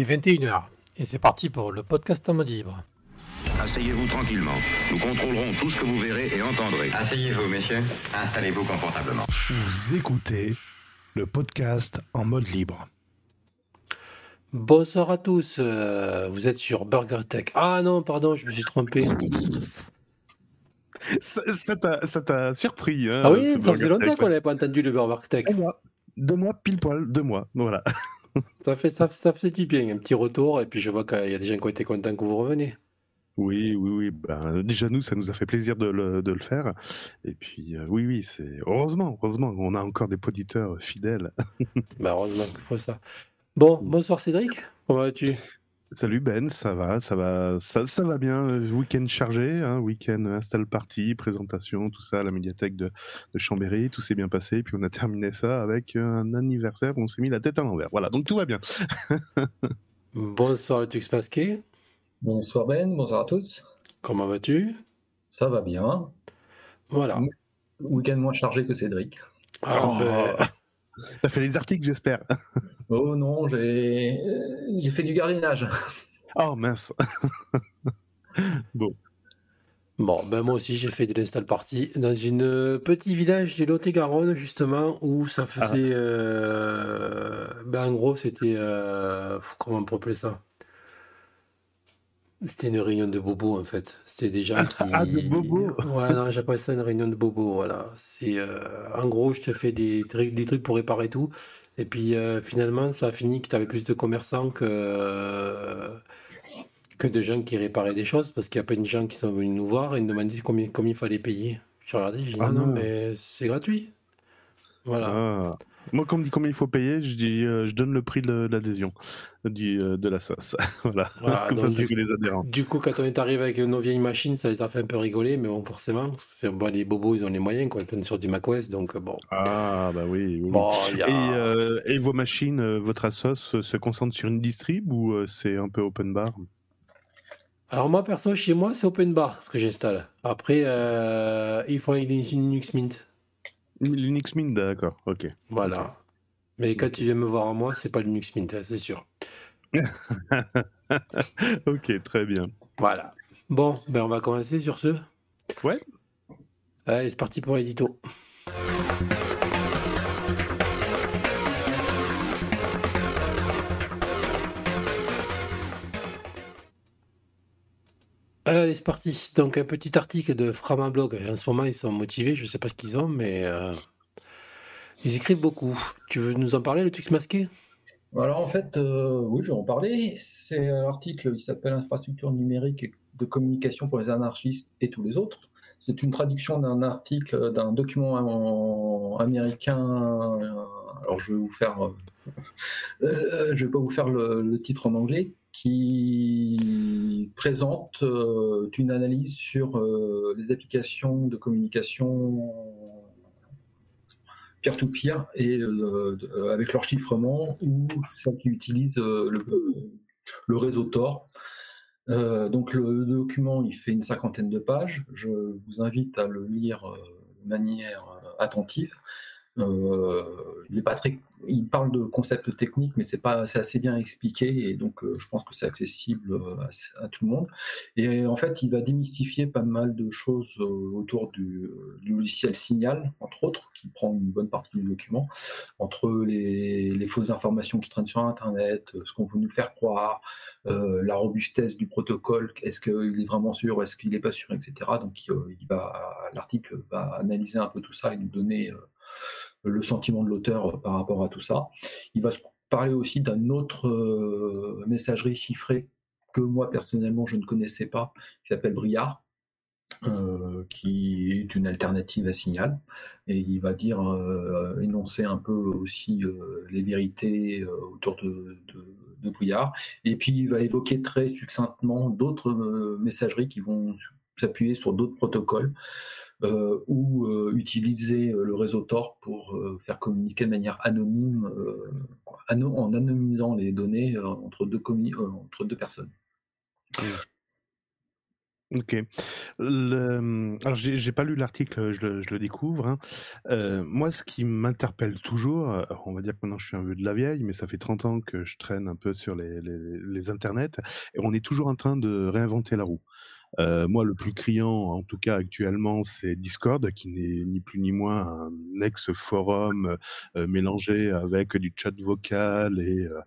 Il est 21h et c'est parti pour le podcast en mode libre. Asseyez-vous tranquillement. Nous contrôlerons tout ce que vous verrez et entendrez. Asseyez-vous, messieurs. Installez-vous confortablement. Vous écoutez le podcast en mode libre. Bonsoir à tous, euh, vous êtes sur Burger Tech. Ah non, pardon, je me suis trompé. Ça ça t'a ça t'a surpris. hein, Ah oui, ce ça Burger faisait longtemps Tech, qu'on ouais. n'avait pas entendu le Burger Tech. Deux mois. Deux mois, pile poil, deux mois. Voilà. Ça fait ça, ça faisait du bien, un petit retour, et puis je vois qu'il y a des gens qui ont été contents que vous reveniez. Oui, oui, oui. Ben, déjà, nous, ça nous a fait plaisir de le, de le faire. Et puis, euh, oui, oui, c'est. Heureusement, heureusement, on a encore des auditeurs fidèles. Bah heureusement qu'il faut ça. Bon, bonsoir Cédric, comment vas-tu? Salut Ben, ça va, ça va, ça, ça va bien. euh, Week-end chargé, hein, week-end install party, présentation, tout ça à la médiathèque de, de Chambéry, tout s'est bien passé. Puis on a terminé ça avec un anniversaire où on s'est mis la tête à l'envers. Voilà, donc tout va bien. Bonsoir le Tux Masqué, Bonsoir Ben, bonsoir à tous. comment vas-tu? Ça va bien. Voilà. Week-end moins chargé que Cédric. Ah, Oh. ben, T'as fait les articles, j'espère. Oh non, j'ai j'ai fait du gardiennage. Oh mince. Bon, ben moi aussi j'ai fait de l'install party dans une petit village du Lot-et-Garonne justement où ça faisait, euh, ben en gros c'était, euh, comment on peut appeler ça? C'était une réunion de bobos en fait. C'était des gens qui... Ah, de bobos. Ouais, non, j'appelle ça une réunion de bobos, voilà. C'est, euh, en gros, je te fais des trucs, des trucs pour réparer tout. Et puis euh, finalement, ça a fini que tu avais plus de commerçants que, que de gens qui réparaient des choses parce qu'il y a plein de gens qui sont venus nous voir et nous demandaient combien, combien il fallait payer. Je regardais, j'ai dit Ah non, non, non. mais c'est gratuit. Voilà. Ah. Moi, quand on me dit combien il faut payer, je dis, euh, je donne le prix de l'adhésion du euh, de la sauce. voilà. Voilà, Comme ça, donc c'est du les adhérents. Du coup, quand on est arrivé avec nos vieilles machines, ça les a fait un peu rigoler, mais bon, forcément, bon, les bobos, ils ont les moyens, quoi, ils prennent sur du macOS, donc bon. Ah bah oui. oui. Bon, a... Et, euh, et vos machines, euh, votre Asos euh, se concentre sur une distrib ou euh, c'est un peu open bar? Alors moi, perso, chez moi, c'est open bar, ce que j'installe. Après, euh, il faut une Linux Mint. Linux Mint, d'accord, ok. Voilà. Mais quand tu viens me voir à moi, c'est pas Linux Mint, hein, c'est sûr. ok, très bien. Voilà. Bon, ben on va commencer sur ce. Ouais. Allez, c'est parti pour l'édito. Allez, c'est parti. Donc, un petit article de Framablog. En ce moment, ils sont motivés. Je sais pas ce qu'ils ont, mais euh, ils écrivent beaucoup. Tu veux nous en parler, le Twix masqué? Alors en fait, euh, oui, je vais en parler. C'est un article qui s'appelle Infrastructure numérique de communication pour les anarchistes et tous les autres. C'est une traduction d'un article, d'un document en- américain. euh, Alors je vais vous faire, euh, euh, je vais pas vous faire le titre en anglais, qui présente euh, une analyse sur euh, les applications de communication peer-to-peer et euh, avec leur chiffrement ou celles qui utilisent le, réseau Tor. Donc le document, il fait une cinquantaine de pages. Je vous invite à le lire de manière attentive. Euh, il est pas très, il parle de concepts techniques, mais c'est pas, c'est assez bien expliqué et donc euh, je pense que c'est accessible euh, à, tout le monde. Et en fait, il va démystifier pas mal de choses autour du, logiciel Signal, entre autres, qui prend une bonne partie du document, entre les, fausses informations qui traînent sur Internet, ce qu'on veut nous faire croire, la robustesse du protocole, est-ce qu'il est vraiment sûr, est-ce qu'il n'est pas sûr, etc. Donc, il va, l'article va analyser un peu tout ça et nous donner le sentiment de l'auteur euh, par rapport à tout ça. Il va parler aussi d'une autre euh, messagerie chiffrée que moi personnellement je ne connaissais pas, qui s'appelle Briard, euh, qui est une alternative à Signal, et il va dire énoncer un peu aussi les vérités autour de, de, de Briard, et puis il va évoquer très succinctement d'autres messageries qui vont s'appuyer sur d'autres protocoles ou euh, utiliser euh, le réseau Tor pour euh, faire communiquer de manière anonyme, euh, ano- en anonymisant les données euh, entre, deux euh, personnes. Ok. Le... Alors, j'ai pas lu l'article, je le, découvre. hein. Euh, moi, ce qui m'interpelle toujours, euh, on va dire que maintenant je suis un vieux de la vieille, mais ça fait 30 ans que je traîne un peu sur les, les, les internets, et on est toujours en train de réinventer la roue. Euh, moi, le plus criant, en tout cas actuellement, c'est Discord, qui n'est ni plus ni moins un ex-forum euh, mélangé avec du chat vocal et, euh,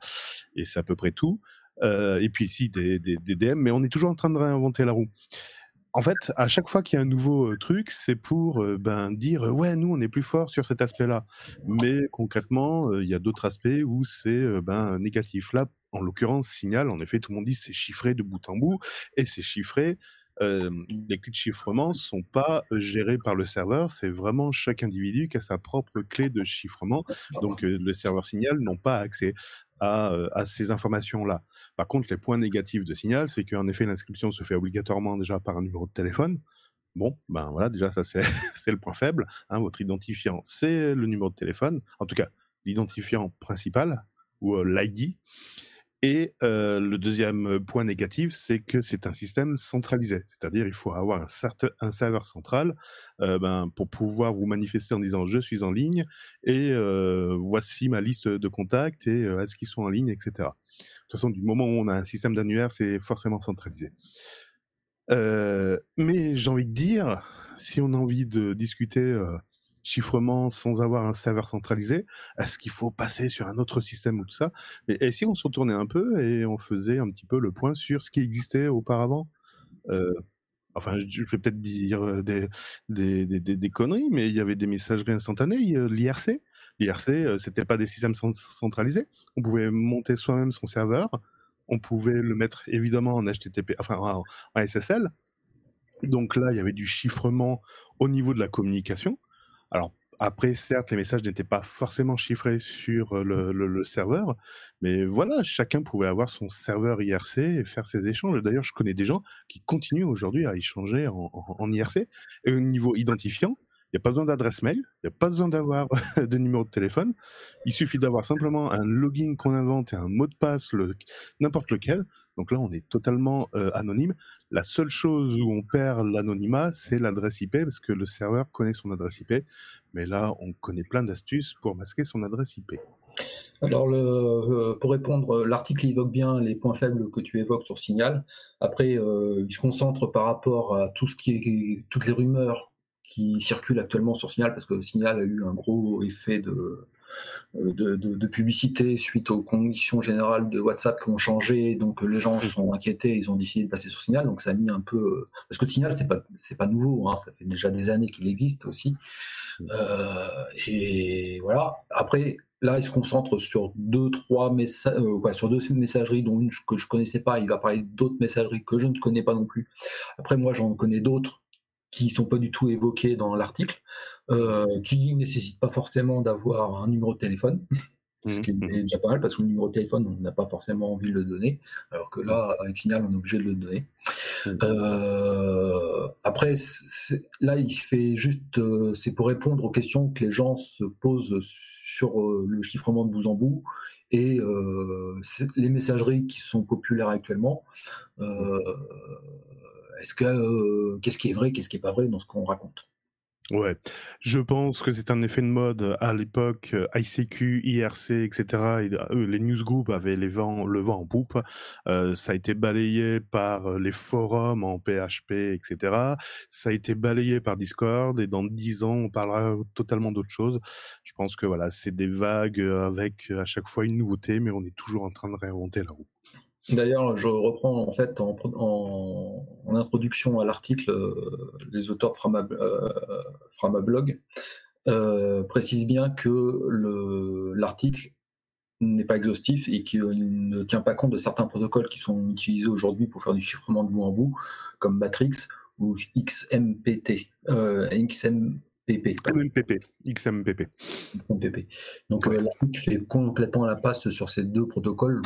et c'est à peu près tout. Euh, et puis ici des, des, des DM, mais on est toujours en train de réinventer la roue. En fait, à chaque fois qu'il y a un nouveau euh, truc, c'est pour euh, ben, dire euh, ouais, nous on est plus fort sur cet aspect-là. Mais concrètement, il y a d'autres aspects où c'est ben, négatif. Là, en l'occurrence, Signal, en effet, tout le monde dit c'est chiffré de bout en bout et c'est chiffré. Euh, les clés de chiffrement sont pas gérées par le serveur, c'est vraiment chaque individu qui a sa propre clé de chiffrement. Donc euh, le serveur Signal n'ont pas accès à, euh, à ces informations-là. Par contre, les points négatifs de Signal, c'est qu'en effet, l'inscription se fait obligatoirement déjà par un numéro de téléphone. Bon, ben voilà, déjà ça c'est le point faible. Hein, votre identifiant, c'est le numéro de téléphone. En tout cas, l'identifiant principal ou l'ID. Et euh, le deuxième point négatif, c'est que c'est un système centralisé, c'est-à-dire il faut avoir un, serveur central euh, ben, pour pouvoir vous manifester en disant je suis en ligne et euh, voici ma liste de contacts et est-ce qu'ils sont en ligne, etc. De toute façon, du moment où on a un système d'annuaire, c'est forcément centralisé. Mais j'ai envie de dire, si on a envie de discuter chiffrement sans avoir un serveur centralisé, est-ce qu'il faut passer sur un autre système ou tout ça et, et si on se retournait un peu et on faisait un petit peu le point sur ce qui existait auparavant? Euh, Enfin, je, vais peut-être dire euh, des, des, des, des, conneries, mais il y avait des messageries instantanées, euh, l'IRC. L'IRC, c'était pas des systèmes cent- centralisés. On pouvait monter soi-même son serveur. On pouvait le mettre évidemment en HTTP, enfin en, en SSL. Donc là, il y avait du chiffrement au niveau de la communication. Alors après, certes, les messages n'étaient pas forcément chiffrés sur euh, le, serveur, mais voilà, chacun pouvait avoir son serveur IRC et faire ses échanges. D'ailleurs, je connais des gens qui continuent aujourd'hui à échanger en, IRC. Et au niveau identifiant, il n'y a pas besoin d'adresse mail, il n'y a pas besoin d'avoir de numéro de téléphone. Il suffit d'avoir simplement un login qu'on invente et un mot de passe, n'importe lequel. Donc là, on est totalement euh, anonyme. La seule chose où on perd l'anonymat, c'est l'adresse IP, parce que le serveur connaît son adresse IP. Mais là, on connaît plein d'astuces pour masquer son adresse IP. Alors, euh, pour répondre, l'article évoque bien les points faibles que tu évoques sur Signal. Après, euh, il se concentre par rapport à tout ce qui est, toutes les rumeurs qui circulent actuellement sur Signal, parce que Signal a eu un gros effet de, de, de- de publicité suite aux conditions générales de WhatsApp qui ont changé. Donc, les gens sont inquiétés, ils ont décidé de passer sur Signal. Donc, ça a mis un peu. Parce que Signal, c'est pas, c'est pas nouveau, hein, ça fait déjà des années qu'il existe aussi. Euh, et voilà. Après, là, il se concentre sur deux, trois messages, sur deux messageries, dont une que je connaissais pas. Il va parler d'autres messageries que je ne connais pas non plus. Après, moi, j'en connais d'autres qui sont pas du tout évoquées dans l'article, euh, qui nécessitent pas forcément d'avoir un numéro de téléphone. Ce qui Mhm. est déjà pas mal parce que le numéro de téléphone, on n'a pas forcément envie de le donner, alors que là, avec Signal, on est obligé de le donner. Mhm. Euh, après, là, il fait juste, euh, c'est pour répondre aux questions que les gens se posent sur euh, le chiffrement de bout en bout et les messageries qui sont populaires actuellement. Est-ce que qu'est-ce qui est vrai, qu'est-ce qui est pas vrai dans ce qu'on raconte? Ouais, je pense que c'est un effet de mode. À l'époque, euh, ICQ, IRC, etc., et, euh, les newsgroups avaient les le vent en poupe. Euh, ça a été balayé par euh, les forums en PHP, etc. Ça a été balayé par Discord, et dans dix ans, on parlera totalement d'autre chose. Je pense que voilà, c'est des vagues euh, avec euh, à chaque fois une nouveauté, mais on est toujours en train de réinventer la roue. D'ailleurs, je reprends en fait en, pro- en- en introduction à l'article, euh, les auteurs de euh, Framablog euh, précisent bien que le- l'article n'est pas exhaustif et qu'il ne tient pas compte de certains protocoles qui sont utilisés aujourd'hui pour faire du chiffrement de bout en bout, comme Matrix ou XMPT, euh, XMPP. XMPP. XMPP. Donc euh, l'article fait complètement la passe sur ces deux protocoles,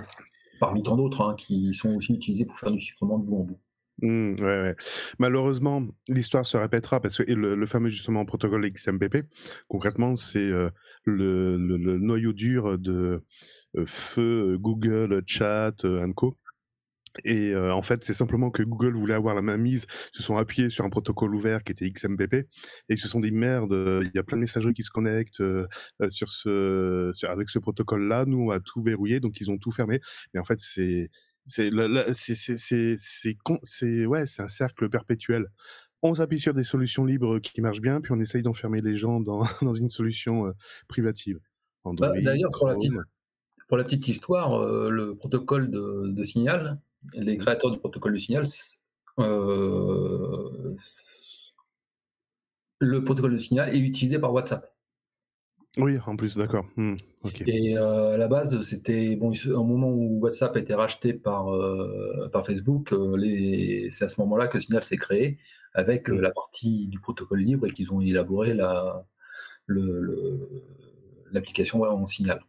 parmi tant d'autres, hein, qui sont aussi utilisés pour faire du chiffrement de bout en bout. Mmh. Malheureusement, l'histoire se répétera parce que le, fameux justement protocole XMPP, concrètement, c'est euh, le, noyau dur de euh, Feu, Google, Chat, euh, and Co. Et euh, en fait, c'est simplement que Google voulait avoir la main mise, se sont appuyés sur un protocole ouvert qui était XMPP, et ils se sont dit merde, euh, il y a plein de messageries qui se connectent euh, sur ce, sur- avec ce protocole-là, nous on va tout verrouiller, donc ils ont tout fermé. Mais en fait, c'est c'est c'est ouais, c'est un cercle perpétuel. On s'appuie sur des solutions libres qui marchent bien, puis on essaye d'enfermer les gens dans, dans une solution euh, privative. Bah, D'ailleurs, pour la petite, pour la petite histoire, le protocole de, de Signal, les créateurs du protocole de Signal, euh, le protocole de Signal est utilisé par WhatsApp. Oui, en plus, d'accord. Hmm, ok. Et euh, à la base, c'était bon, au moment où WhatsApp a été racheté par, euh, par Facebook, les- c'est à ce moment-là que Signal s'est créé avec euh, Mm. la partie du protocole libre et qu'ils ont élaboré la, le- le- l'application en Signal.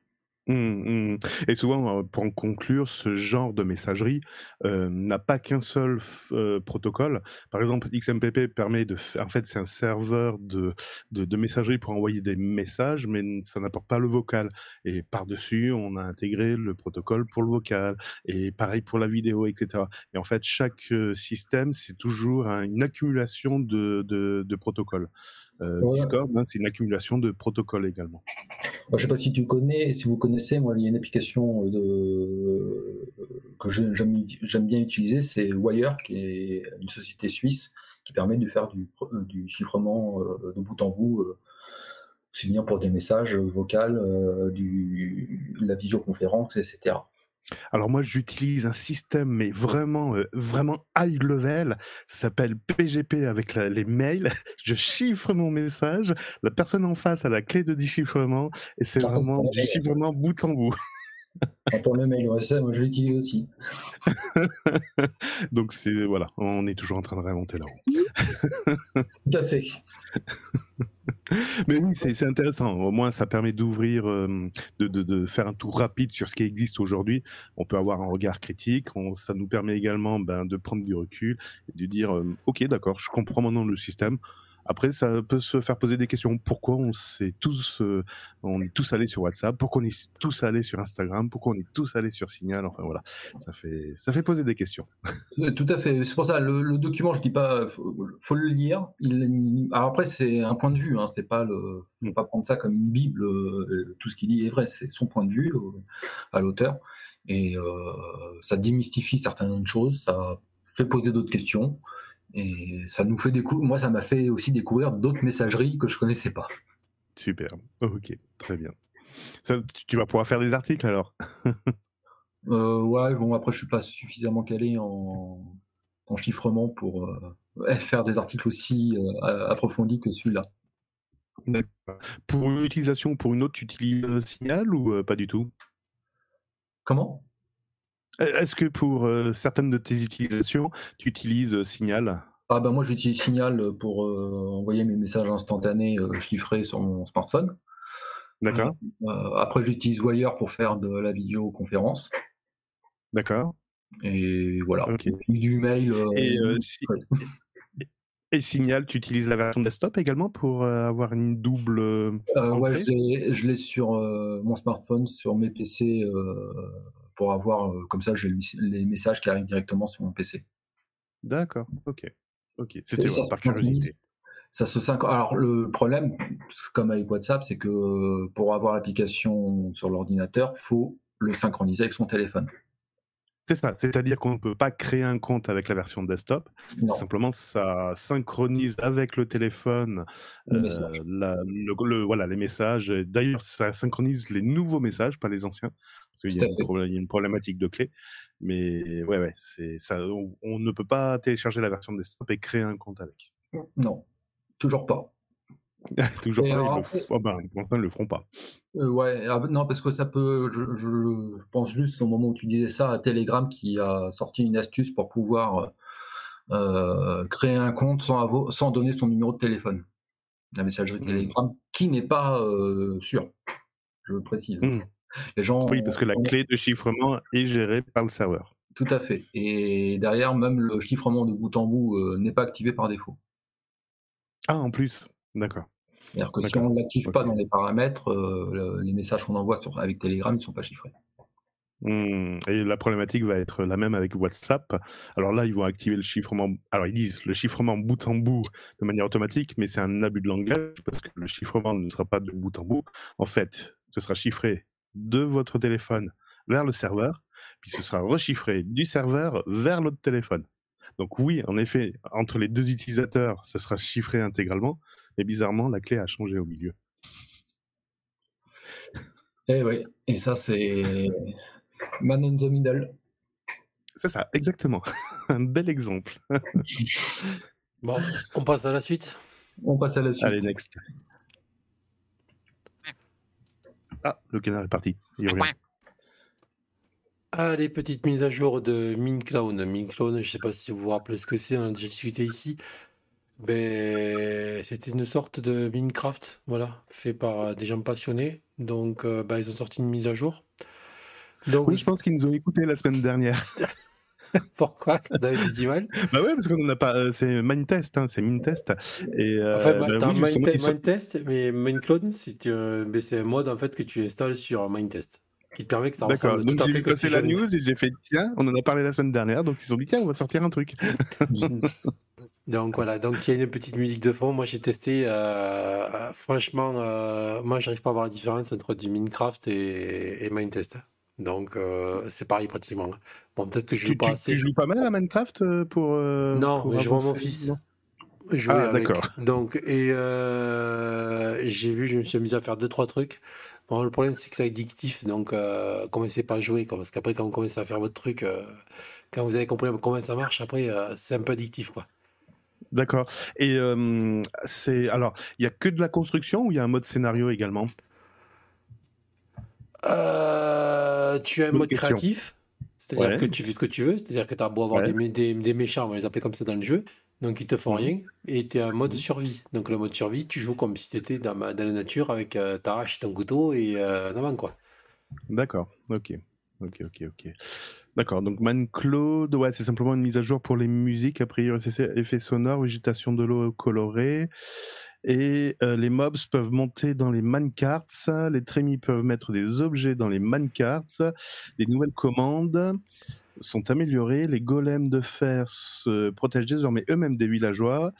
Mmh, mmh. Et souvent, euh, pour en conclure, ce genre de messagerie euh, n'a pas qu'un seul euh, protocole. Par exemple, XMPP permet de faire, en fait, c'est un serveur de, de, messagerie pour envoyer des messages, mais ça n'apporte pas le vocal. Et par-dessus, on a intégré le protocole pour le vocal, et pareil pour la vidéo, etc. Et en fait, chaque système, c'est toujours un- une accumulation de, de protocoles. Euh. Discord, hein, c'est une accumulation de protocoles également. Je sais pas si tu connais, si vous connaissez, moi, il y a une application de, que j'aime bien utiliser, c'est Wire, qui est une société suisse qui permet de faire du, du chiffrement euh, de bout en bout, euh, aussi bien pour des messages vocaux, euh, du, la visioconférence, etc. Alors moi, j'utilise un système, mais vraiment, euh, vraiment high level. Ça s'appelle PGP avec la- les mails. Je chiffre mon message. La personne en face a la clé de déchiffrement et c'est vraiment du chiffrement bout en bout. Pour le mail OSM, moi je l'utilise aussi. Donc c'est voilà, on est toujours en train de réinventer la roue. Tout à fait. Mais oui, c'est c'est intéressant. Au moins, ça permet d'ouvrir, euh, de, de, de faire un tour rapide sur ce qui existe aujourd'hui. On peut avoir un regard critique. On- ça nous permet également ben, de prendre du recul et de dire, euh, ok, d'accord, je comprends maintenant le système. Après, ça peut se faire poser des questions. Pourquoi on s'est tous, euh, on est tous allés sur WhatsApp? Pourquoi on est tous allés sur Instagram? Pourquoi on est tous allés sur Signal? Enfin voilà, ça fait, ça fait poser des questions. Tout à fait. C'est pour ça, le, le document, je dis pas, faut, faut le lire. Après, c'est un point de vue. Hein, c'est pas faut pas prendre ça comme une bible. euh, tout ce qu'il dit est vrai. C'est son point de vue euh, à l'auteur, et ça démystifie certaines choses. Ça fait poser d'autres questions, et ça nous fait découvrir. Moi, ça m'a fait aussi découvrir d'autres messageries que je connaissais pas. Super. Ok, très bien. Ça, tu- vas pouvoir faire des articles alors? Euh, ouais, bon, après, je suis pas suffisamment calé en, en chiffrement pour euh, faire des articles aussi euh, approfondis que celui-là. D'accord. Pour une utilisation ou pour une autre, tu utilises Signal ou pas du tout? Comment? Est-ce que pour euh, certaines de tes utilisations, tu utilises euh, Signal? Ah ben moi j'utilise Signal pour euh, envoyer mes messages instantanés euh, chiffrés sur mon smartphone. D'accord Euh, après j'utilise Wire pour faire de la vidéoconférence. D'accord. Et voilà. Ok. Et puis du mail. euh, Et, euh, si- Et Signal, tu utilises la version desktop également pour euh, avoir une double. euh, euh, ouais, je l'ai- sur euh, mon smartphone, sur mes PC, euh, pour avoir, euh, comme ça j'ai le- les messages qui arrivent directement sur mon PC. D'accord. Ok. Ok. C'était voilà, par curiosité. Ça se synch- Alors le problème, comme avec WhatsApp, c'est que euh, pour avoir l'application sur l'ordinateur, faut le synchroniser avec son téléphone. C'est ça. C'est-à-dire qu'on ne peut pas créer un compte avec la version desktop. Simplement, ça synchronise avec le téléphone Le euh, message. la- le- le- voilà, les messages. D'ailleurs, ça synchronise les nouveaux messages, pas les anciens, parce qu'il y, a une fait. problé- il y a une problématique de clé. Mais ouais, ouais, c'est ça. On, on ne peut pas télécharger la version desktop et créer un compte avec. Non, toujours pas. Toujours Et le f- oh ben, pour l'instant, ils le feront pas. Euh, ouais, ah, non, parce que ça peut. Je, je pense juste au moment où tu disais ça à Telegram qui a sorti une astuce pour pouvoir euh, créer un compte sans, sans donner son numéro de téléphone. La messagerie Mhm. Telegram qui n'est pas euh, sûre, je le précise. Mhm. Les gens. Oui, parce que la clé de chiffrement est gérée par le serveur. Tout à fait. Et derrière, même le chiffrement de bout en bout euh, n'est pas activé par défaut. Ah, en plus. D'accord. C'est-à-dire que si on ne l'active pas dans les paramètres, euh, le- les messages qu'on envoie sur- avec Telegram ne sont pas chiffrés. Mmh. Et la problématique va être la même avec WhatsApp. Alors là, ils vont activer le chiffrement. Alors ils disent le chiffrement bout en bout de manière automatique, mais c'est un abus de langage parce que le chiffrement ne sera pas de bout en bout. En fait, ce sera chiffré de votre téléphone vers le serveur, puis ce sera rechiffré du serveur vers l'autre téléphone. Donc oui, en effet, entre les deux utilisateurs, ce sera chiffré intégralement, mais bizarrement, la clé a changé au milieu. Eh oui, et ça c'est Man in the Middle. C'est ça, exactement. Un bel exemple. bon, on passe à la suite. On passe à la suite. Allez, next. Ah, le canard est parti. Il revient. Allez, petite mise à jour de MinCloud. MinCloud, je ne sais pas si vous vous rappelez ce que c'est, on a déjà discuté ici. Ben, c'était une sorte de Minecraft, voilà, fait par des gens passionnés. Donc, euh, ben, ils ont sorti une mise à jour. Donc, oui, je pense qu'ils nous ont écouté la semaine dernière. Pourquoi David dit mal? Bah ouais, parce qu'on n'a pas. Euh, c'est Mindtest, hein, c'est Mintest. Et, euh, enfin, bah, t'as oui, Mindtest, mais Mindcloud, c'est un mode en fait que tu installes sur Mindtest qui te permet que ça ressemble tout à fait comme la news et j'ai fait tiens, on en a parlé la semaine dernière, donc ils ont dit tiens, on va sortir un truc. donc voilà, donc il y a une petite musique de fond. Moi j'ai testé, euh, franchement, euh, moi j'arrive pas à voir la différence entre du Minecraft et, et. Donc euh, c'est pareil pratiquement. Bon, peut-être que je joue tu, pas tu, assez. Tu joues pas mal à Minecraft euh, pour. Non, pour mais je vois mon fils. Jouer ah, avec. d'accord. Donc, et j'ai vu, je me suis amusé à faire deux, trois trucs. Bon, le problème, c'est que c'est addictif, donc euh, commencez pas à jouer, quoi, parce qu'après, quand vous commencez à faire votre truc, euh, quand vous avez compris comment ça marche, après, euh, c'est un peu addictif, quoi. D'accord. Et c'est alors, il y a que de la construction ou il y a un mode scénario également? Euh, tu as un mode question. créatif, c'est-à-dire Ouais. que tu fais ce que tu veux, c'est-à-dire que tu as beau avoir Ouais. des, mé- des, des méchants, on va les appeler comme ça dans le jeu, donc ils te font Mhm. rien, et tu es en mode Mhm. survie. Donc le mode survie, tu joues comme si tu étais dans, la nature avec euh, ta hache ton couteau et euh, avant, quoi. D'accord. Ok. Ok. Ok. Ok. D'accord. Donc ManCloud, ouais, c'est simplement une mise à jour pour les musiques, a priori, c'est ça, effets sonores, végétation de l'eau colorée. Et euh, les mobs peuvent monter dans les mancarts, les trémies peuvent mettre des objets dans les mancarts, des nouvelles commandes sont améliorées, les golems de fer se protègent désormais eux-mêmes des villageois,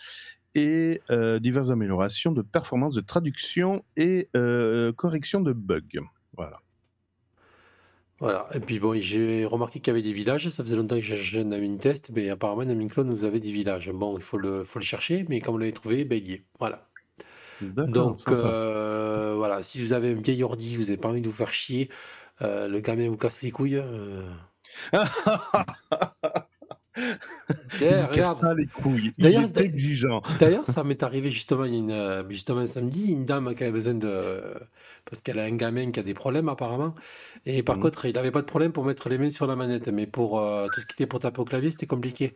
et euh, diverses améliorations de performance de traduction et euh, correction de bugs. Voilà. Voilà. Et puis bon, j'ai remarqué qu'il y avait des villages. Ça faisait longtemps que j'ai un ami test, mais apparemment dans Minecraft vous avez des villages. Bon, il faut le, faut le chercher, mais quand vous l'avez trouvé, ben, il y est. Voilà. Donc euh, voilà, si vous avez un vieil ordi, vous n'avez pas envie de vous faire chier, le gamin vous casse les couilles. D'ailleurs, exigeant. D'ailleurs, ça m'est arrivé justement, une, euh, justement un samedi, une dame qui avait besoin de. Parce qu'elle a un gamin qui a des problèmes apparemment. Et par Mhm. contre, il n'avait pas de problème pour mettre les mains sur la manette. Mais pour euh, tout ce qui était pour taper au clavier, c'était compliqué.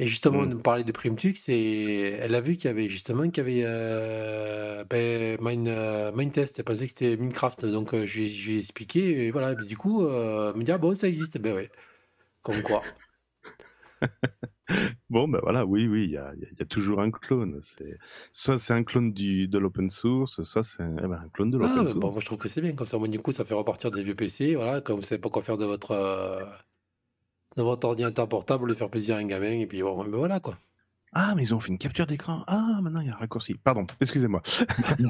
Et justement, Mhm. on nous parlait de Primtux et elle a vu qu'il y avait justement qu'il y avait euh, ben, Mine, euh. Elle pensait que c'était Minecraft. Donc euh, je, lui ai- je lui ai expliqué. Et voilà, du coup, euh, elle me dit Ah bon, ça existe. Ben ouais. Comme quoi. Bon, ben voilà, oui, oui, il y y y a toujours un clone. Soit c'est un clone du, de l'open source, soit c'est un, eh ben, un clone de Ah, l'open ben source. bon, moi je trouve que c'est bien. Comme ça, moi, du coup, ça fait repartir des vieux PC. Voilà, quand vous savez pas quoi faire de votre, euh, de votre ordinateur portable, de faire plaisir à un gamin. Et puis bon, ben voilà quoi. Ah, mais ils ont fait une capture d'écran. Ah, maintenant il y a un raccourci. Pardon, excusez-moi.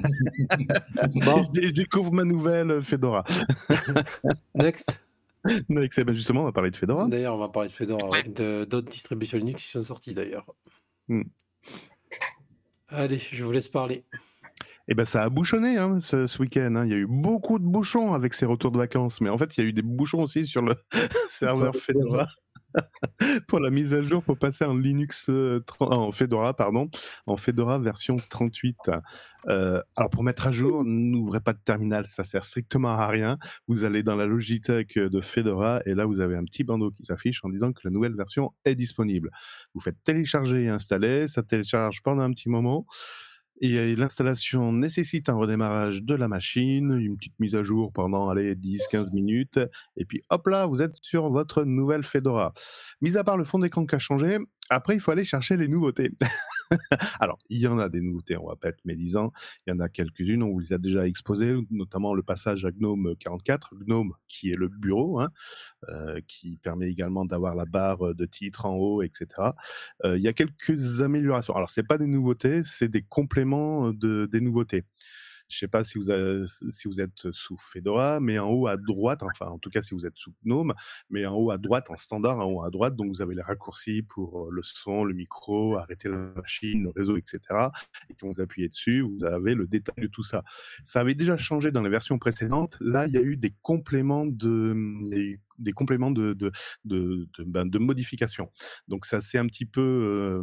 Bon, je, dé- je découvre ma nouvelle Fedora. next. Donc, c'est- ben, justement, on va parler de Fedora. D'ailleurs, on va parler de Fedora, ouais, d'autres distributions Linux qui sont sorties d'ailleurs. Hmm. Allez, je vous laisse parler. Eh ben, ça a bouchonné hein, ce, ce week-end. hein. Il y a eu beaucoup de bouchons avec ces retours de vacances. Mais en fait, il y a eu des bouchons aussi sur le serveur Fedora pour la mise à jour pour passer en Linux euh, 30 en Fedora, pardon, en Fedora version 38. Euh, alors, pour mettre à jour, n'ouvrez pas de terminal. Ça sert strictement à rien. Vous allez dans la Logitech de Fedora et là, vous avez un petit bandeau qui s'affiche en disant que la nouvelle version est disponible. Vous faites télécharger et installer. Ça télécharge pendant un petit moment. Et euh, l'installation nécessite un redémarrage de la machine, une petite mise à jour pendant allez, 10-15 minutes, et puis hop là, vous êtes sur votre nouvelle Fedora. Mis à part le fond d'écran qui a changé, après il faut aller chercher les nouveautés. Alors, il y en a des nouveautés, on va pas être médisant. Il y en a quelques-unes, on vous les a déjà exposées, notamment le passage à GNOME 44, GNOME qui est le bureau, hein, euh, qui permet également d'avoir la barre de titre en haut, etc. Euh, il y a quelques améliorations. Alors, c'est pas des nouveautés, c'est des compléments de, des nouveautés. Je sais pas si vous, avez, si vous êtes sous Fedora, mais en haut à droite, enfin en tout cas si vous êtes sous GNOME, mais en haut à droite, en standard, en haut à droite, donc vous avez les raccourcis pour le son, le micro, arrêter la machine, le réseau, etc. Et quand vous appuyez dessus, vous avez le détail de tout ça. Ça avait déjà changé dans les versions précédentes. Là, il y a eu des compléments de, des compléments de, de, ben, de modification. Donc ça c'est un petit peu, euh,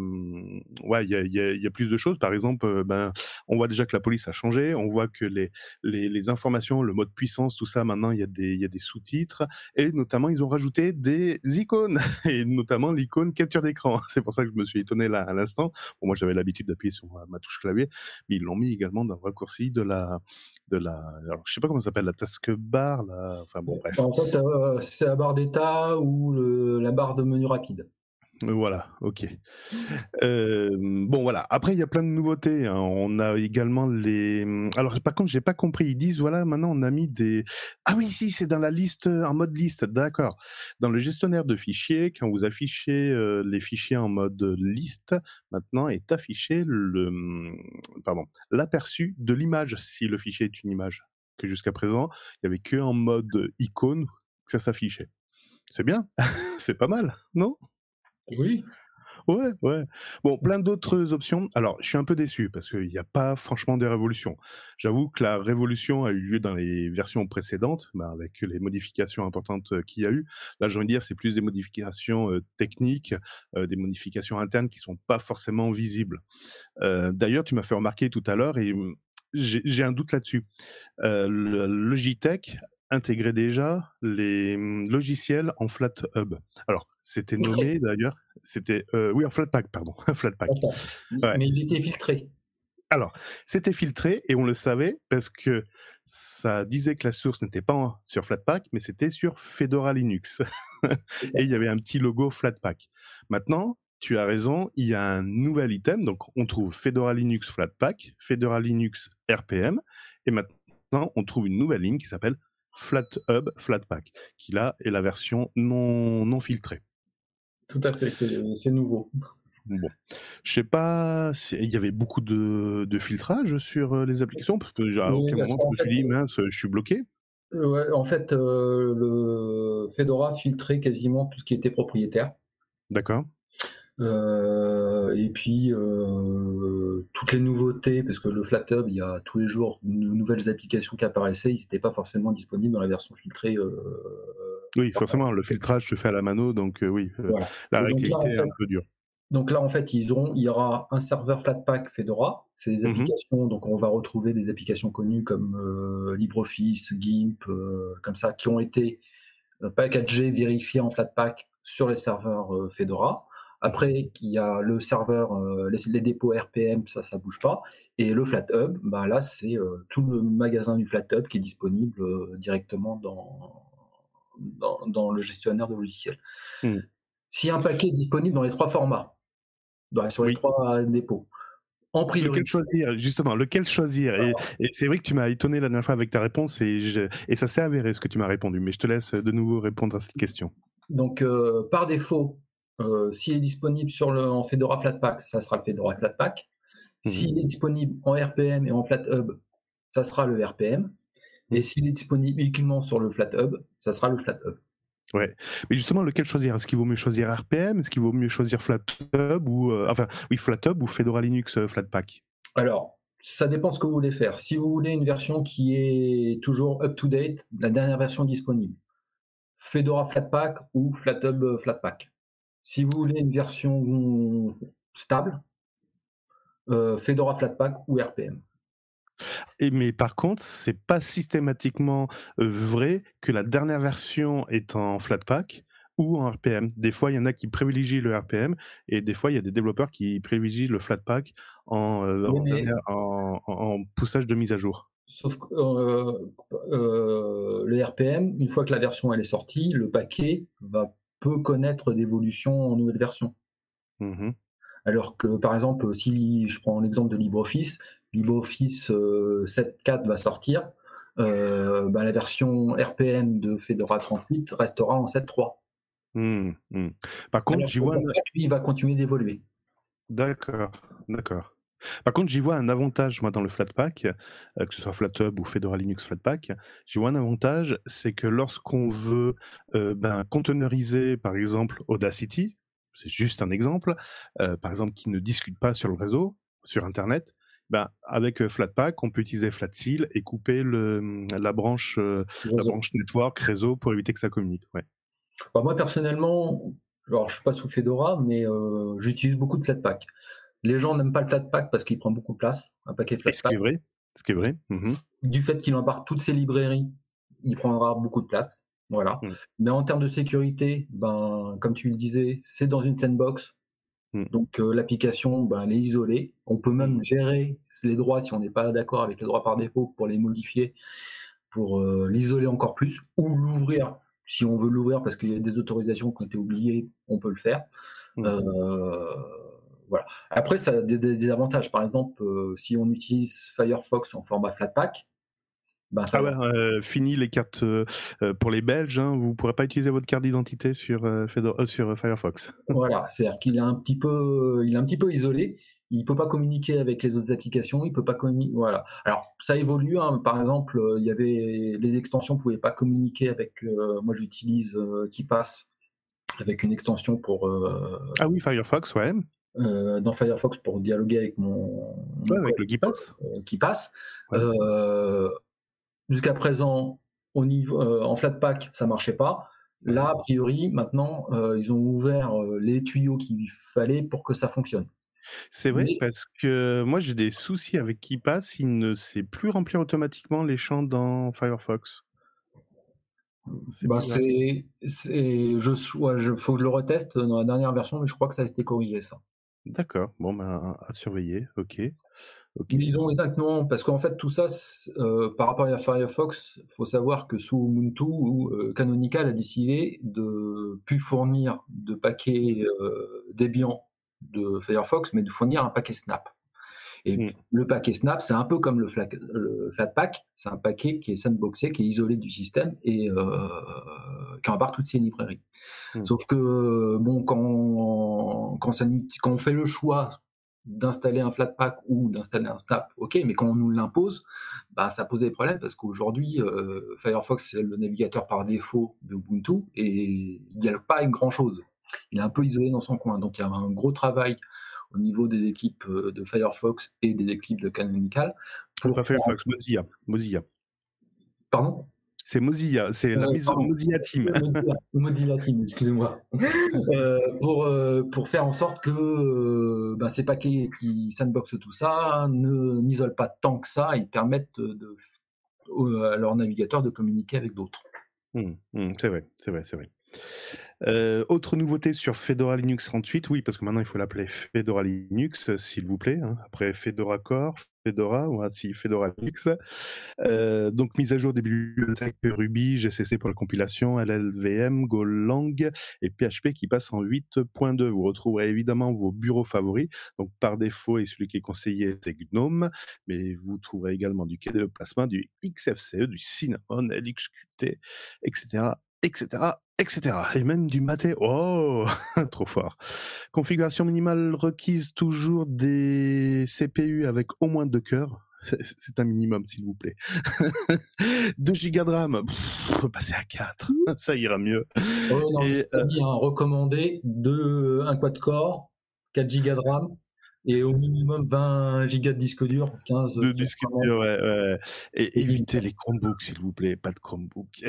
ouais, il y a, plus de choses. Par exemple, ben, on voit déjà que la police a changé, on voit que les, les, informations, le mode puissance, tout ça, maintenant il y a des, des sous-titres et notamment ils ont rajouté des icônes et notamment l'icône capture d'écran. C'est pour ça que je me suis étonné là à l'instant. Bon, moi j'avais l'habitude d'appuyer sur ma, touche clavier, mais ils l'ont mis également dans le raccourci de la, de la, alors je sais pas comment ça s'appelle, la taskbar, enfin bon bref. En fait, euh, la barre d'état ou la barre de menu rapide. Voilà, ok. Euh, bon, voilà. Après, il y a plein de nouveautés. Hein. On a également les. Alors, par contre, j'ai pas compris. Ils disent voilà, maintenant on a mis des. Ah oui, si, c'est dans la liste, en mode liste. D'accord. Dans le gestionnaire de fichiers, quand vous affichez euh, les fichiers en mode liste, maintenant est affiché le, pardon, l'aperçu de l'image si le fichier est une image. Que jusqu'à présent, il y avait que en mode icône que ça s'affichait. C'est bien, c'est pas mal, non? Oui. Ouais, ouais. Bon, plein d'autres options. Alors, je suis un peu déçu parce qu'il n'y a pas franchement de révolution. J'avoue que la révolution a eu lieu dans les versions précédentes, bah, avec les modifications importantes qu'il y a eu. Là, j'ai envie de dire, c'est plus des modifications euh, techniques, euh, des modifications internes qui sont pas forcément visibles. Euh, D'ailleurs, tu m'as fait remarquer tout à l'heure et j'ai un doute là-dessus. le Logitech intégrait déjà les logiciels en FlatHub. Alors, c'était nommé d'ailleurs, c'était euh, oui en Flatpak, pardon, Flatpak. Ouais. Mais il était filtré. Alors, c'était filtré et on le savait parce que ça disait que la source n'était pas sur Flatpak, mais c'était sur Fedora Linux. et il y avait un petit logo Flatpak. Maintenant, tu as raison, il y a un nouvel item, donc on trouve Fedora Linux Flatpak, Fedora Linux RPM, et maintenant on trouve une nouvelle ligne qui s'appelle FlatHub Flatpak, qui là est la version non, non filtrée. Tout à fait, c'est nouveau. Bon, je sais pas, il y avait beaucoup de, de, filtrage sur les applications parce que à oui, aucun moment je me suis dit mince, je suis bloqué. Ouais, en fait, euh, le Fedora filtrait quasiment tout ce qui était propriétaire. D'accord. Euh, et puis euh, toutes les nouveautés, parce que le FlatHub, il y a tous les jours de nouvelles applications qui apparaissaient, ils n'étaient pas forcément disponibles dans la version filtrée. Euh, oui, forcément, le filtrage se fait à la mano, donc oui, voilà. la réactivité est un peu dure. Donc là, en fait, ils auront, il y aura un serveur Flatpak Fedora. C'est des applications, mmh. donc on va retrouver des applications connues comme euh, LibreOffice, GIMP, euh, comme ça, qui ont été packagées, vérifiées en Flatpak sur les serveurs Fedora. Après, il y a le serveur, euh, les, les, dépôts RPM, ça, ça bouge pas. Et le FlatHub, bah là, c'est euh, tout le magasin du FlatHub qui est disponible euh, directement dans, dans, dans, le gestionnaire de logiciels. Hmm. Si un paquet est disponible dans les trois formats, bah, sur les oui. trois dépôts, en priorité. Lequel choisir, justement, lequel choisir? Et, et c'est vrai que tu m'as étonné la dernière fois avec ta réponse et, je, et ça s'est avéré ce que tu m'as répondu, mais je te laisse de nouveau répondre à cette question. Donc, euh, par défaut, euh, S'il est disponible sur le, en Fedora Flatpak, ça sera le Fedora Flatpak. Mmh. S'il est disponible en RPM et en FlatHub, ça sera le RPM. Et s'il est disponible uniquement sur le FlatHub, ça sera le FlatHub. Ouais, mais justement, lequel choisir? Est-ce qu'il vaut mieux choisir RPM Est-ce qu'il vaut mieux choisir FlatHub ou euh, enfin oui FlatHub ou Fedora Linux euh, Flatpak? Alors, ça dépend ce que vous voulez faire. Si vous voulez une version qui est toujours up to date, la dernière version disponible, Fedora Flatpak ou FlatHub Flatpak. Si vous voulez une version stable, euh, Fedora Flatpak ou RPM. Et mais par contre, c'est pas systématiquement vrai que la dernière version est en Flatpak ou en RPM. Des fois, il y en a qui privilégient le RPM et des fois, il y a des développeurs qui privilégient le Flatpak en, euh, en, dernière, en, en, poussage de mise à jour. Sauf que euh, euh, le RPM, une fois que la version elle est sortie, le paquet va peut connaître d'évolution en nouvelle version. Mmh Alors que, par exemple, si je prends l'exemple de LibreOffice, LibreOffice 7.4 va sortir, bah, la version RPM de Fedora 38 restera en 7.3. Mmh, mmh. Par contre, vois. il va continuer d'évoluer. D'accord, d'accord. Par contre, j'y vois un avantage, moi, dans le Flatpak, euh, que ce soit FlatHub ou Fedora Linux Flatpak. J'y vois un avantage, c'est que lorsqu'on veut euh, ben, containeriser, par exemple, Audacity, c'est juste un exemple, euh, par exemple, qui ne discute pas sur le réseau, sur Internet, ben, avec Flatpak, on peut utiliser Flatseal et couper le, la, branche, la branche network réseau pour éviter que ça communique. Ouais. Bah, moi, personnellement, alors, je suis pas sous Fedora, mais j'utilise beaucoup de Flatpak. Les gens n'aiment pas le Flatpak parce qu'il prend beaucoup de place, un paquet de Flatpak. Ce qui est vrai. Ce qui est vrai. Mmh du fait qu'il embarque toutes ses librairies, il prendra beaucoup de place. Voilà. Mmh. Mais en termes de sécurité, ben, comme tu le disais, c'est dans une sandbox. Mmh. Donc euh, l'application, ben, elle est isolée. On peut même gérer les droits si on n'est pas d'accord avec les droits par défaut pour les modifier, pour euh, l'isoler encore plus ou l'ouvrir. Si on veut l'ouvrir parce qu'il y a des autorisations qui ont été oubliées, on peut le faire. Euh, voilà. Après, ça a des, avantages. Par exemple, euh, si on utilise Firefox en format Flatpak, ben, ah ouais, euh, fini les cartes euh, pour les Belges. Hein, vous ne pourrez pas utiliser votre carte d'identité sur, sur Firefox. voilà, c'est-à-dire qu'il est un petit peu, il est un petit peu isolé. Il peut pas communiquer avec les autres applications. Il peut pas communiquer. Voilà. Alors ça évolue. Hein. Par exemple, il y avait les extensions pouvaient pas communiquer avec. moi, j'utilise KeePass avec une extension pour. ah oui, Firefox, ouais. Euh, dans Firefox pour dialoguer avec mon, avec le qui passe. Euh, qui passe. Euh, jusqu'à présent, au niveau en Flatpak, ça marchait pas. Là, a priori, maintenant, ils ont ouvert les tuyaux qu'il fallait pour que ça fonctionne. C'est vrai parce que moi j'ai des soucis avec qui passe, il ne sait plus remplir automatiquement les champs dans Firefox. Bah c'est, je, ouais, je, faut que je le reteste dans la dernière version, mais je crois que ça a été corrigé ça. D'accord, bon, ben, à surveiller, ok. Ils ont exactement, parce qu'en fait, tout ça, euh, par rapport à Firefox, il faut savoir que sous Ubuntu, euh, Canonical a décidé de plus fournir de paquets euh, de Firefox, mais de fournir un paquet Snap. Et mmh. le paquet Snap, c'est un peu comme le, Flatpak, c'est un paquet qui est sandboxé, qui est isolé du système et euh, qui embarque toutes ses librairies. Mmh. Sauf que bon, quand, quand, ça, quand on fait le choix d'installer un Flatpak ou d'installer un Snap, ok, mais quand on nous l'impose, bah, ça pose des problèmes parce qu'aujourd'hui, euh, Firefox, c'est le navigateur par défaut de Ubuntu et il n'y a pas grand chose. Il est un peu isolé dans son coin. Donc il y a un gros travail au niveau des équipes euh, de Firefox et des équipes de Canonical. Pour... Pas Firefox, Mozilla. Mozilla. Pardon? C'est Mozilla, c'est la maison Mozilla Team. Mozilla, Team, excusez-moi. Euh, pour, euh, pour faire en sorte que ben, ces paquets qui sandboxent tout ça ne n'isolent pas tant que ça, ils permettent de, à leur navigateur de communiquer avec d'autres. Mmh, mmh, c'est vrai, c'est vrai, c'est vrai. Euh, autre nouveauté sur Fedora Linux 38, oui, parce que maintenant il faut l'appeler Fedora Linux, s'il vous plaît. Hein. Après Fedora Core, Fedora, ou si Fedora Linux. Euh, donc mise à jour des bibliothèques Ruby, GCC pour la compilation, LLVM, Golang et PHP qui passe en 8.2. Vous retrouverez évidemment vos bureaux favoris. Donc par défaut, et celui qui est conseillé, c'est GNOME, mais vous trouverez également du KDE Plasma, du XFCE, du Cinnamon, LXQT, etc., etc., etc. Et même du maté. Oh, trop fort. Configuration minimale requise, toujours des CPU avec au moins deux cœurs. C'est un minimum, s'il vous plaît. 2 gigas de RAM, on peut passer à 4, ça ira mieux. Oh, non, Et, euh... bien recommandé de un quad-core, 4 gigas de RAM, et au minimum 20 gigas de disque dur, 15 de disque dur, ouais, ouais. Et évitez les Chromebooks, s'il vous plaît, pas de Chromebook.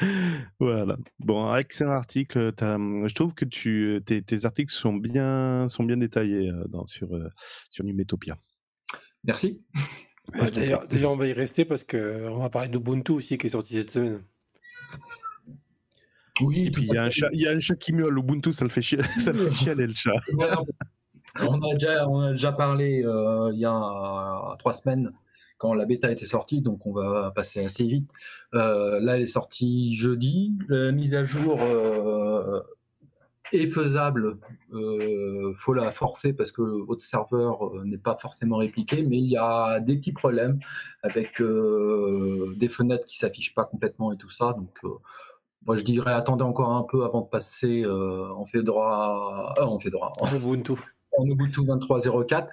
voilà. Bon, excellent article. Je trouve que tu, tes, tes, articles sont bien, sont bien détaillés euh, dans, sur, euh, sur Numetopia. Merci. Bah, d'ailleurs, on va y rester parce qu'on va parler d'Ubuntu aussi qui est sorti cette semaine. Oui, et puis il y, a un chat, il y a un chat qui miaule. Ubuntu, ça le fait, chier, ça le fait chialer le chat. on, a déjà, on a déjà parlé euh, il y a trois semaines quand la bêta était sortie, donc on va passer assez vite. Euh, là, elle est sortie jeudi. La mise à jour, euh, est faisable, euh, faut la forcer parce que votre serveur euh, n'est pas forcément répliqué, mais il y a des petits problèmes avec euh, des fenêtres qui s'affichent pas complètement et tout ça. Donc, euh, moi je dirais attendez encore un peu avant de passer en Fedora, euh, en Fedora, en, Ubuntu. en Ubuntu 23.04.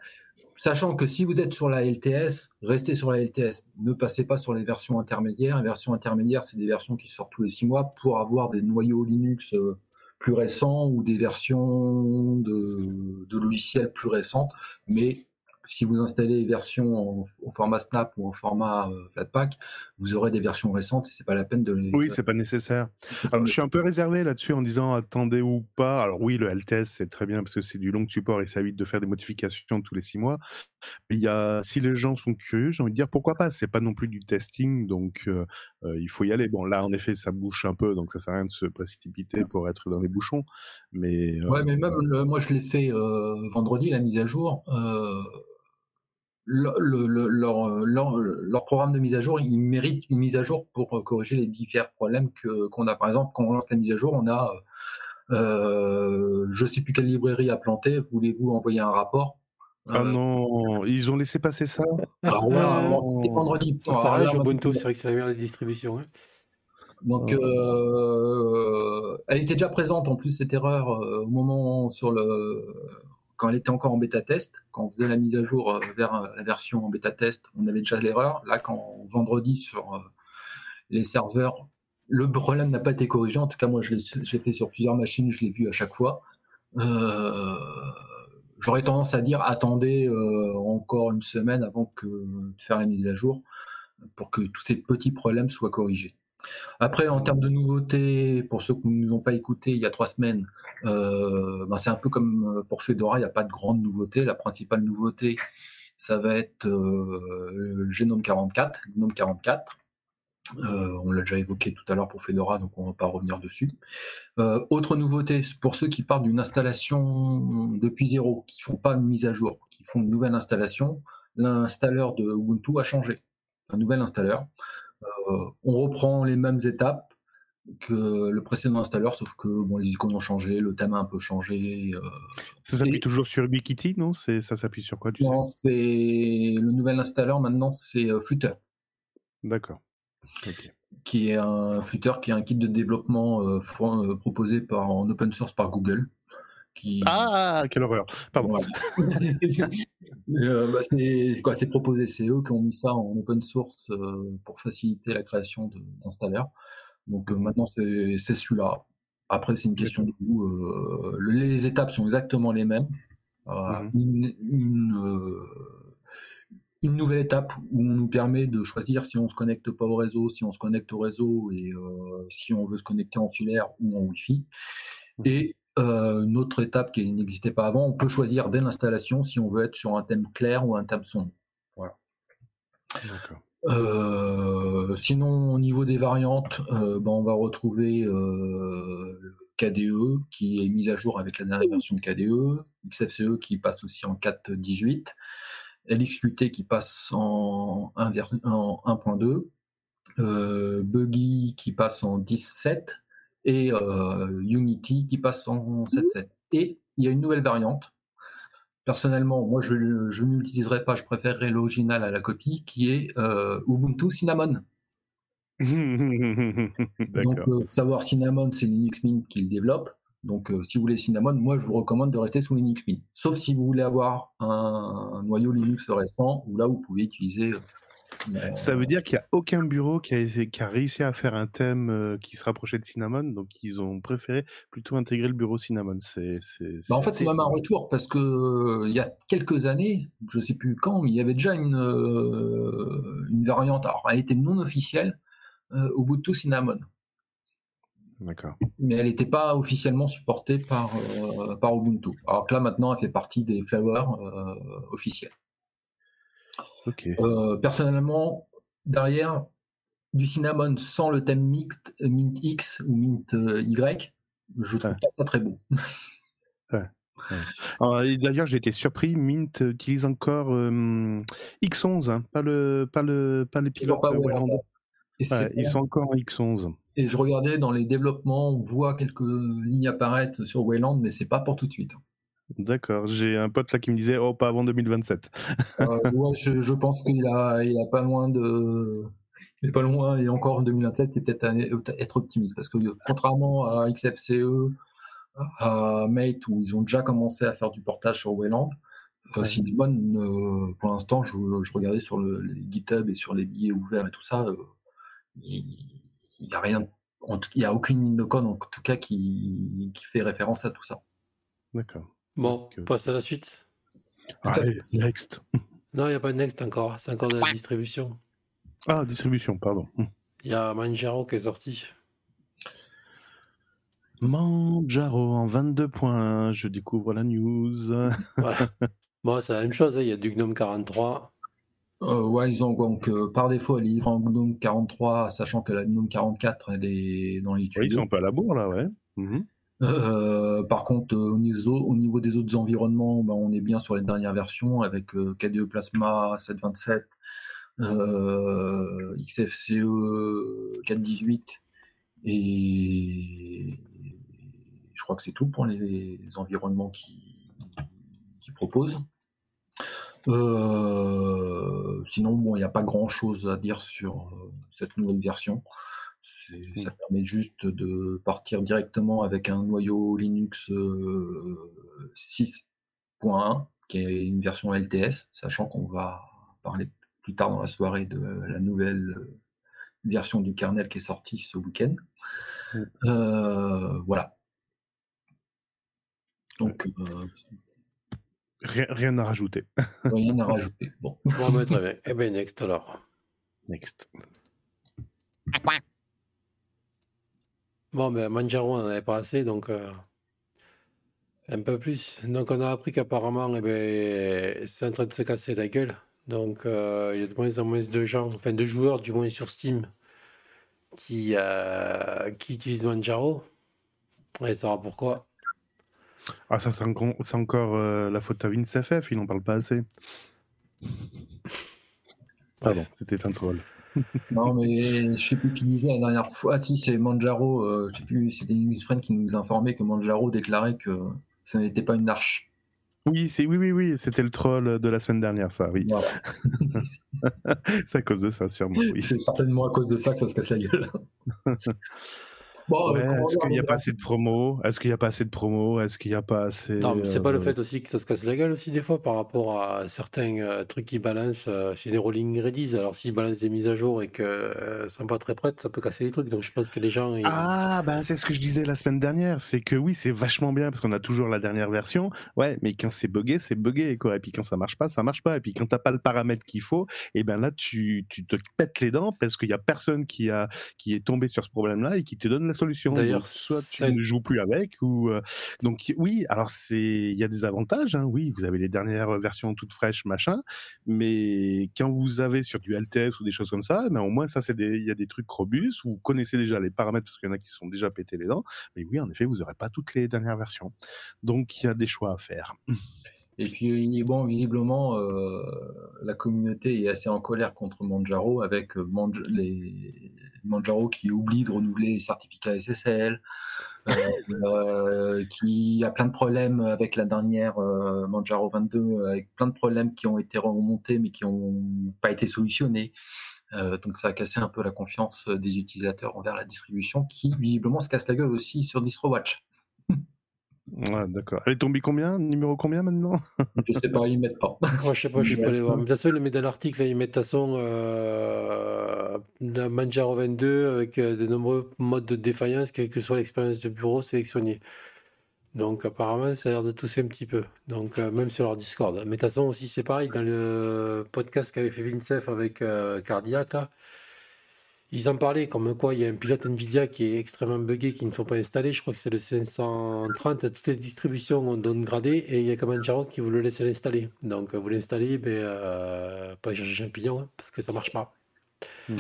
Sachant que si vous êtes sur la LTS, restez sur la LTS. Ne passez pas sur les versions intermédiaires. Les versions intermédiaires, c'est des versions qui sortent tous les six mois pour avoir des noyaux Linux euh, plus récents ou des versions de, de logiciels plus récentes. Mais si vous installez les versions en, au format Snap ou en format euh, Flatpak, vous aurez des versions récentes et c'est pas la peine de les. Oui, c'est pas nécessaire. Alors, je suis un peu réservé là-dessus en disant attendez ou pas. Alors oui, le LTS c'est très bien parce que c'est du long support et ça évite de faire des modifications tous les six mois. Mais il y a, si les gens sont curieux, j'ai envie de dire pourquoi pas. C'est pas non plus du testing, donc euh, euh, il faut y aller. Bon, là en effet, ça bouche un peu, donc ça sert à rien de se précipiter pour être dans les bouchons. Mais euh, Ouais, mais même moi je l'ai fait vendredi, la mise à jour. Euh, le- le- le- leur, leur, leur programme de mise à jour, il mérite une mise à jour pour euh, corriger les divers problèmes que qu'on a. Par exemple, quand on lance la mise à jour, on a euh, je sais plus quelle librairie a planté. Voulez-vous envoyer un rapport? Ah Euh, non, ils ont laissé passer ça? voilà, bon, c'était vendredi. Ça là, moi, Ubuntu, c'est vrai que c'est la meilleure des distributions. hein. Donc, euh, elle était déjà présente en plus cette erreur euh, au moment sur le quand elle était encore en bêta test, quand on faisait la mise à jour euh, vers euh, la version en bêta test, on avait déjà l'erreur. Là, quand vendredi sur euh, les serveurs, le problème n'a pas été corrigé. En tout cas, moi, je l'ai fait sur plusieurs machines, je l'ai vu à chaque fois. J'aurais tendance à dire attendez encore une semaine avant que de faire la mise à jour pour que tous ces petits problèmes soient corrigés. Après, en termes de nouveautés, pour ceux qui ne nous ont pas écoutés il y a trois semaines, euh, ben c'est un peu comme pour Fedora, il n'y a pas de grande nouveauté. La principale nouveauté, ça va être euh, le Genome 44, Gnome 44. Euh, on l'a déjà évoqué tout à l'heure pour Fedora, donc on ne va pas revenir dessus. Euh, autre nouveauté, pour ceux qui partent d'une installation depuis zéro, qui font pas une mise à jour, qui font une nouvelle installation, l'installeur de Ubuntu a changé. Un nouvel installeur. Euh, on reprend les mêmes étapes que le précédent installeur, sauf que bon, les icônes ont changé, le thème a un peu changé. euh, Ça s'appuie Et- toujours sur Ubiquiti, non? C'est ça s'appuie sur quoi, tu non, c'est le nouvel installeur maintenant, c'est euh, Flutter, D'accord. Qui est un Flutter qui est un kit de développement euh, proposé par en open source par Google. Qui, Ah, quelle horreur. Pardon. Voilà. Euh, bah, c'est quoi C'est proposé, c'est eux qui ont mis ça en open source euh, pour faciliter la création d'installeurs. Donc euh, maintenant c'est c'est celui-là. Après c'est une question de goût. le- les étapes sont exactement les mêmes. Mhm. une, une, une nouvelle étape où on nous permet de choisir si on se connecte pas au réseau, si on se connecte au réseau et si on veut se connecter en filaire ou en Wi-Fi. Et euh, une autre étape qui n'existait pas avant, on peut choisir dès l'installation si on veut être sur un thème clair ou un thème sombre. D'accord. Euh, sinon, au niveau des variantes, euh, ben, on va retrouver euh, le KDE qui est mis à jour avec la dernière version de KDE, XFCE qui passe aussi en 4.18, LXQT qui passe en 1 vers- en 1.2, euh, Buggy qui passe en 10.7 et euh, Unity qui passe en 7.7. Et il y a une nouvelle variante. Personnellement, moi je, je ne l'utiliserai pas, je préférerais l'original à la copie, qui est euh, Ubuntu Cinnamon. Donc, euh, savoir Cinnamon, c'est Linux Mint qui le développe. Donc, euh, si vous voulez Cinnamon, moi, je vous recommande de rester sous Linux Mint. Sauf si vous voulez avoir un, un noyau Linux récent, où là, vous pouvez utiliser. Ça veut dire qu'il n'y a aucun bureau qui a, essayé- qui a réussi à faire un thème euh, qui se rapprochait de Cinnamon, donc ils ont préféré plutôt intégrer le bureau Cinnamon. C'est, Bah, en fait, c'est même un retour parce que euh, il y a quelques années, je sais plus quand, mais il y avait déjà une, euh, une variante. Alors, elle était non officielle, euh, Ubuntu Cinnamon, D'accord. mais elle n'était pas officiellement supportée par, euh, par Ubuntu. Alors que là, maintenant, elle fait partie des flavors euh, officiels. Euh, personnellement, derrière du cinnamon sans le thème Mint, Mint X ou Mint euh, Y, je trouve Ouais. pas ça très beau. D'ailleurs, j'ai été surpris. Mint utilise encore euh, X11, hein, pas le, pas le, pas les pilotes pas euh. Et, Ouais, ils sont encore en X11. et je regardais dans les développements, on voit quelques lignes apparaître sur Wayland, mais c'est pas pour tout de suite. D'accord. J'ai un pote là qui me disait oh pas avant 2027. Euh, ouais, je, je pense qu'il a, il a pas loin de. Il est pas loin, et encore en 2027, c'est peut-être à- être optimiste. Parce que contrairement à XFCE, à Mate, où ils ont déjà commencé à faire du portage sur Wayland, euh, Ouais. Cinnamon, euh, pour l'instant, je, je regardais sur le, les GitHub et sur les billets ouverts et tout ça, euh, il n'y a rien, il y a aucune ligne de code en tout cas qui, qui fait référence à tout ça. D'accord. Bon, Donc, euh, on passe à la suite. Allez, next. Non, il n'y a pas de next encore. C'est encore de la distribution. Ah, distribution, pardon. Il y a Manjaro qui est sorti. Manjaro en 22.1, je découvre la news. Voilà. bon, c'est la même chose. hein. Il y a du Gnome 43. Euh, ouais, ils ont donc euh, par défaut elle est en GNOME 43, sachant que la GNOME 44 elle est dans les Oui, ils tuyaux. sont peu à la bourre là, ouais. Mhm. Euh, par contre, euh, au, niveau, au niveau des autres environnements, ben, on est bien sur les dernières versions avec euh, KDE Plasma 727, euh, XFCE 418 et je crois que c'est tout pour les environnements qui, proposent. Sinon, bon, il n'y a pas grand chose à dire sur cette nouvelle version. C'est- Ça permet juste de partir directement avec un noyau Linux euh, 6.1, qui est une version LTS, sachant qu'on va parler plus tard dans la soirée de la nouvelle euh, version du kernel qui est sortie ce week-end. Mm. Euh, voilà. Donc, euh, Rien, rien à rajouter. rien à rajouter. Bon. Bon, ben, très bien. Eh bien, next alors. Next. Bon, ben, Manjaro, on n'en avait pas assez, donc euh, un peu plus. Donc, on a appris qu'apparemment, eh ben, c'est en train de se casser la gueule. Donc, euh, il y a de moins en moins de gens, enfin de joueurs, du moins sur Steam, qui, euh, qui utilisent Manjaro. Et ça va pourquoi. Ah, ça, c'est encore, la faute à VinceFF, ils n'en parlent pas assez. Pardon, c'était un troll. Non, mais je sais plus qui disait la dernière fois. Ah, si, c'est Manjaro. euh, je sais plus, c'était une friend qui nous informait que Manjaro déclarait que ce n'était pas une arche. Oui, c'est, oui, oui, oui, c'était le troll de la semaine dernière, ça, oui. Voilà. c'est à cause de ça, sûrement, oui. C'est certainement à cause de ça que ça se casse la gueule. bon, Ouais, euh, comment est-ce qu'il n'y a on pas assez de promos Est-ce qu'il n'y a pas assez de promos Est-ce qu'il n'y a pas assez. Non, mais c'est pas le euh, fait aussi que ça se casse la gueule aussi des fois par rapport à certains euh, trucs qui balancent, euh, c'est des rolling release. Alors s'ils balancent des mises à jour et que euh, sont pas très prêtes, ça peut casser les trucs. Donc je pense que les gens, ils- Ah, bah c'est ce que je disais la semaine dernière, c'est que oui, c'est vachement bien parce qu'on a toujours la dernière version, ouais, mais quand c'est buggé, c'est buggé, quoi. Et puis quand ça marche pas, ça marche pas. Et puis quand t'as pas le paramètre qu'il faut, et ben là, tu, tu te pètes les dents parce qu'il y a personne qui a qui est tombé sur ce problème-là et qui te donne la solution. D'ailleurs, soit tu ne joues plus avec, ou euh, donc oui, alors c'est, il y a des avantages, hein, oui, vous avez les dernières versions toutes fraîches, machin, mais quand vous avez sur du LTS ou des choses comme ça, ben au moins ça c'est des, il y a des trucs robustes, vous connaissez déjà les paramètres parce qu'il y en a qui sont déjà pété les dents, mais oui, en effet, vous n'aurez pas toutes les dernières versions. Donc il y a des choix à faire. Et puis, bon, visiblement, euh, la communauté est assez en colère contre Manjaro avec euh, Manjaro qui oublie de renouveler les certificats SSL, euh, euh, qui a plein de problèmes avec la dernière euh, Manjaro 22, avec plein de problèmes qui ont été remontés mais qui n'ont pas été solutionnés. Donc ça a cassé un peu la confiance des utilisateurs envers la distribution qui visiblement se casse la gueule aussi sur DistroWatch. Ouais, d'accord. Elle est tombée combien? Numéro combien maintenant? Je sais pas, ils mettent pas. Moi, je sais pas, je suis pas allé voir. Mais de toute façon, ils le mettent dans l'article, ils mettent de toute façon euh, la Manjaro 22 avec euh, de nombreux modes de défaillance, quelle que soit l'expérience de bureau sélectionnée. Donc, apparemment, ça a l'air de tousser un petit peu. Donc, euh, même sur leur Discord. Mais de toute façon, aussi, c'est pareil. Dans le podcast qu'avait fait Vincef avec euh, Cardiac, là, ils en parlaient comme quoi il y a un pilote Nvidia qui est extrêmement buggé, qu'il ne faut pas installer. Je crois que c'est le 530. Toutes les distributions ont downgradé et il y a que Manjaro qui vous le laisse l'installer. Donc vous l'installez, ben, euh, pas chercher champignon hein, parce que ça marche pas.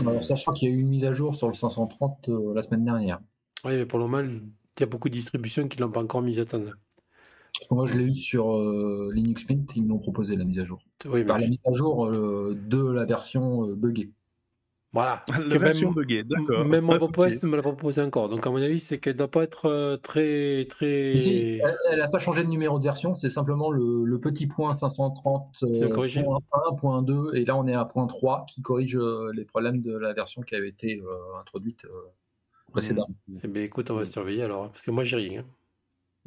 Alors, sachant qu'il y a eu une mise à jour sur le 530 euh, la semaine dernière. Oui, mais pour le moment, il y a beaucoup de distributions qui l'ont pas encore mise à temps. Moi, je l'ai eu sur euh, Linux Mint, ils m'ont proposé la mise à jour. Oui, mais, la mise à jour euh, de la version euh, buggée. Voilà. Parce La que version même, buggée, d'accord. même mon me l'a pas proposé encore. Donc, à mon avis, c'est qu'elle ne doit pas être euh, très. très... Ici, elle n'a pas changé de numéro de version, c'est simplement le, le petit point 530 C'est euh, corrigé. point 1, point 2, et là on est à point 3 qui corrige euh, les problèmes de la version qui avait été euh, introduite euh, précédemment. Eh bien, écoute, on va surveiller alors. hein, Parce que moi, j'ai rien. hein.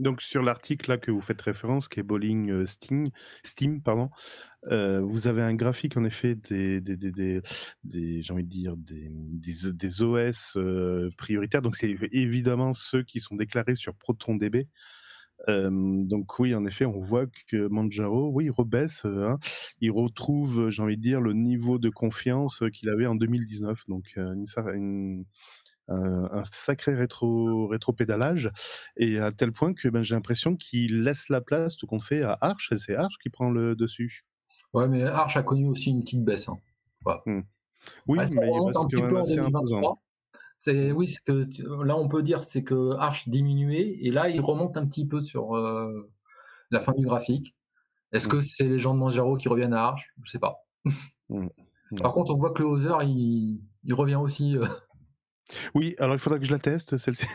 Donc sur l'article là que vous faites référence, qui est Bowling euh, Steam, Steam pardon, euh, vous avez un graphique en effet des, des, des, des, des- j'ai envie de dire des, des, des OS euh, prioritaires. Donc c'est évidemment ceux qui sont déclarés sur ProtonDB. Euh, donc oui, en effet, on voit que Manjaro, oui, il rebaisse, euh, hein, il retrouve, j'ai envie de dire, le niveau de confiance qu'il avait en 2019. Donc euh, une, une- un, un sacré rétro rétropédalage et à tel point que ben, j'ai l'impression qu'il laisse la place tout compte fait à Arch et c'est Arch qui prend le dessus. Ouais, mais Arch a connu aussi une petite baisse. hein. Oui, Ouais, mais il remonte reste un petit quand même peu en assez 2023. imposant. C'est oui, ce que tu- là on peut dire c'est que Arch diminuait et là il remonte un petit peu sur euh, la fin du graphique. Est-ce Mm. que c'est les gens de Manjaro qui reviennent à Arch Je sais pas. Mm. Mm. Par contre, on voit que le Hauser il, il revient aussi. euh, Oui, alors il faudra que je la teste celle-ci.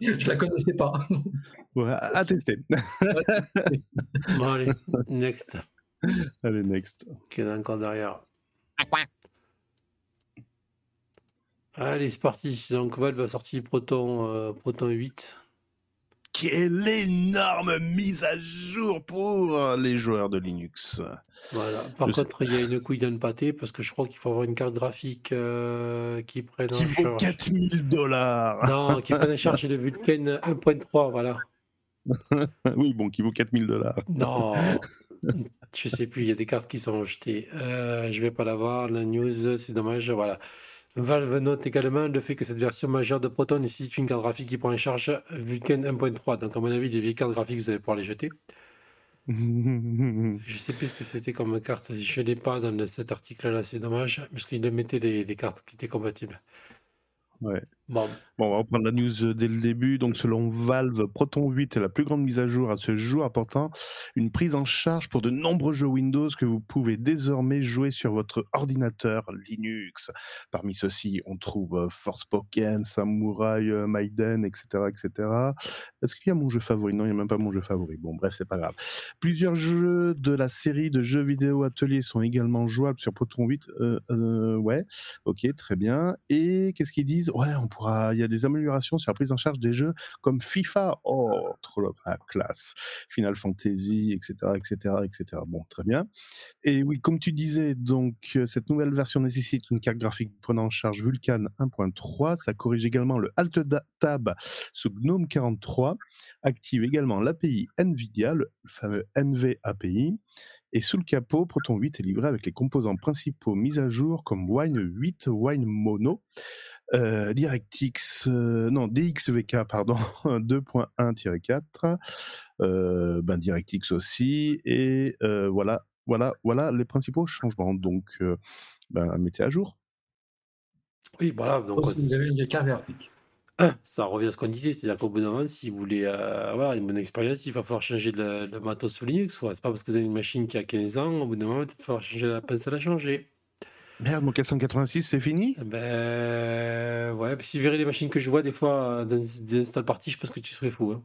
je la connaissais pas. Ouais, à à tester. Bon, allez, next. Allez, next. Qui est encore derrière. Allez, c'est parti. Donc, Valve a sorti Proton, euh, Proton 8. Quelle énorme mise à jour pour les joueurs de Linux. Voilà. Par Je sais- contre, il y a une couille d'un pâté parce que je crois qu'il faut avoir une carte graphique euh, qui prenne Qui en vaut charge. 4000 dollars. Non, qui prenne en charge le Vulcan 1.3, voilà. Oui, bon, qui vaut 4000 dollars. Non, je sais plus, il y a des cartes qui sont jetées. Euh, je vais pas l'avoir, la news, c'est dommage, voilà. Valve note également le fait que cette version majeure de Proton nécessite une carte graphique qui prend en charge Vulkan 1.3. Donc, à mon avis, des vieilles cartes graphiques, vous allez pouvoir les jeter. Je sais plus ce que c'était comme carte. Je l'ai pas dans cet article-là, c'est dommage, parce qu'il mettait les, les cartes qui étaient compatibles. Ouais. Bon, on va reprendre la news euh, dès le début. Donc, selon Valve, Proton 8 est la plus grande mise à jour à ce jour, apportant une prise en charge pour de nombreux jeux Windows que vous pouvez désormais jouer sur votre ordinateur Linux. Parmi ceux-ci, on trouve euh, Forspoken, Samurai, euh, Maiden, etc., etc. Est-ce qu'il y a mon jeu favori? Non, il n'y a même pas mon jeu favori. Bon, bref, c'est pas grave. Plusieurs jeux de la série de jeux vidéo ateliers sont également jouables sur Proton 8. Euh, ouais, ok, très bien. Et qu'est-ce qu'ils disent? Ouais, on Il y a des améliorations sur la prise en charge des jeux comme FIFA. Oh, trop la classe. Final Fantasy, etc., etc., etc. Bon, très bien. Et oui, comme tu disais, donc euh, cette nouvelle version nécessite une carte graphique prenant en charge Vulkan 1.3. Ça corrige également le Alt Tab sous GNOME 43. Active également l'API NVIDIA, le fameux NV API. Et sous le capot, Proton 8 est livré avec les composants principaux mis à jour comme Wine 8, Wine Mono, euh, DirectX, euh, non, DXVK, pardon, 2.1-4, euh, ben DirectX aussi, et euh, voilà, voilà, voilà les principaux changements. Donc, euh, ben, mettez à jour. oui, voilà. Donc, si vous avez une carte graphique. ça revient à ce qu'on disait, c'est-à-dire qu'au bout d'un moment, si vous voulez euh, voilà, une bonne expérience, il va falloir changer le, le matos sous Linux. quoi. C'est pas parce que vous avez une machine qui a 15 ans, au bout d'un moment, il va falloir changer la pince à la changer. Merde, mon 486, c'est fini? Eh Ben ouais, si vous verrez les machines que je vois des fois euh, dans des install parties, je pense que tu serais fou. hein.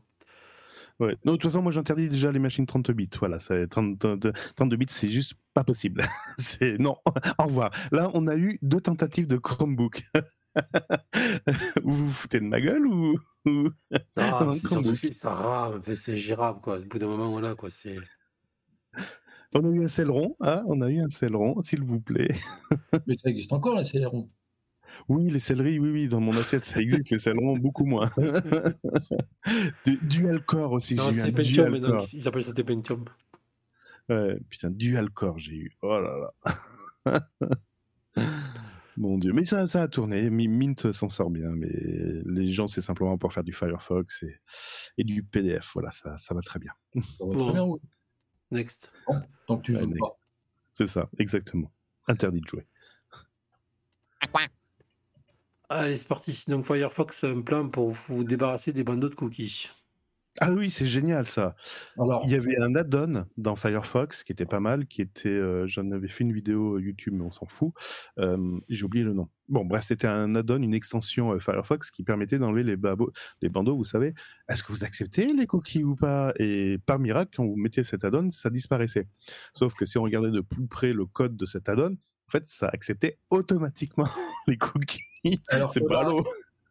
Ouais. Non, de toute façon, moi j'interdis déjà les machines 32 bits. Voilà, c'est 30 30 32 bits, c'est juste pas possible. c'est non. Au revoir. Là, on a eu deux tentatives de Chromebook. vous vous foutez de ma gueule ou, ou- Ah, Non, c'est surtout ça rame, c'est gérable quoi. Au bout d'un moment, voilà quoi. C'est On a eu un Celeron, hein On a eu un Celeron, s'il vous plaît. Mais ça existe encore, les Celeron. Oui, les céleris, oui, oui, dans mon assiette, ça existe, les Celerons, beaucoup moins. Du- Dual Core aussi, non, j'ai eu un c'est Pentium Dual maintenant. Core. Ils ils appellent ça des Pentium. Ouais, putain, Dual Core, j'ai eu. Oh là là. Mon dieu, mais ça, ça a tourné. Mi- Mint s'en sort bien, mais les gens, c'est simplement pour faire du Firefox et, et du PDF. Voilà, ça, ça va très bien. Ça va très bien, oui. Next. Tant que tu joues pas. C'est ça, exactement. Interdit de jouer. Allez, c'est parti. Donc Firefox a un plan pour vous débarrasser des bandeaux de cookies. Ah oui, c'est génial ça. Alors, Il y avait un add-on dans Firefox qui était pas mal, qui était, euh, j'en avais fait une vidéo YouTube, mais on s'en fout. Euh, J'ai oublié le nom. Bon, bref, c'était un add-on, une extension euh, Firefox qui permettait d'enlever les, bandeaux. Vous savez, est-ce que vous acceptez les cookies ou pas? Et par miracle, quand vous mettiez cet add-on, ça disparaissait. Sauf que si on regardait de plus près le code de cet add-on, en fait, ça acceptait automatiquement les cookies. alors C'est pas l'eau.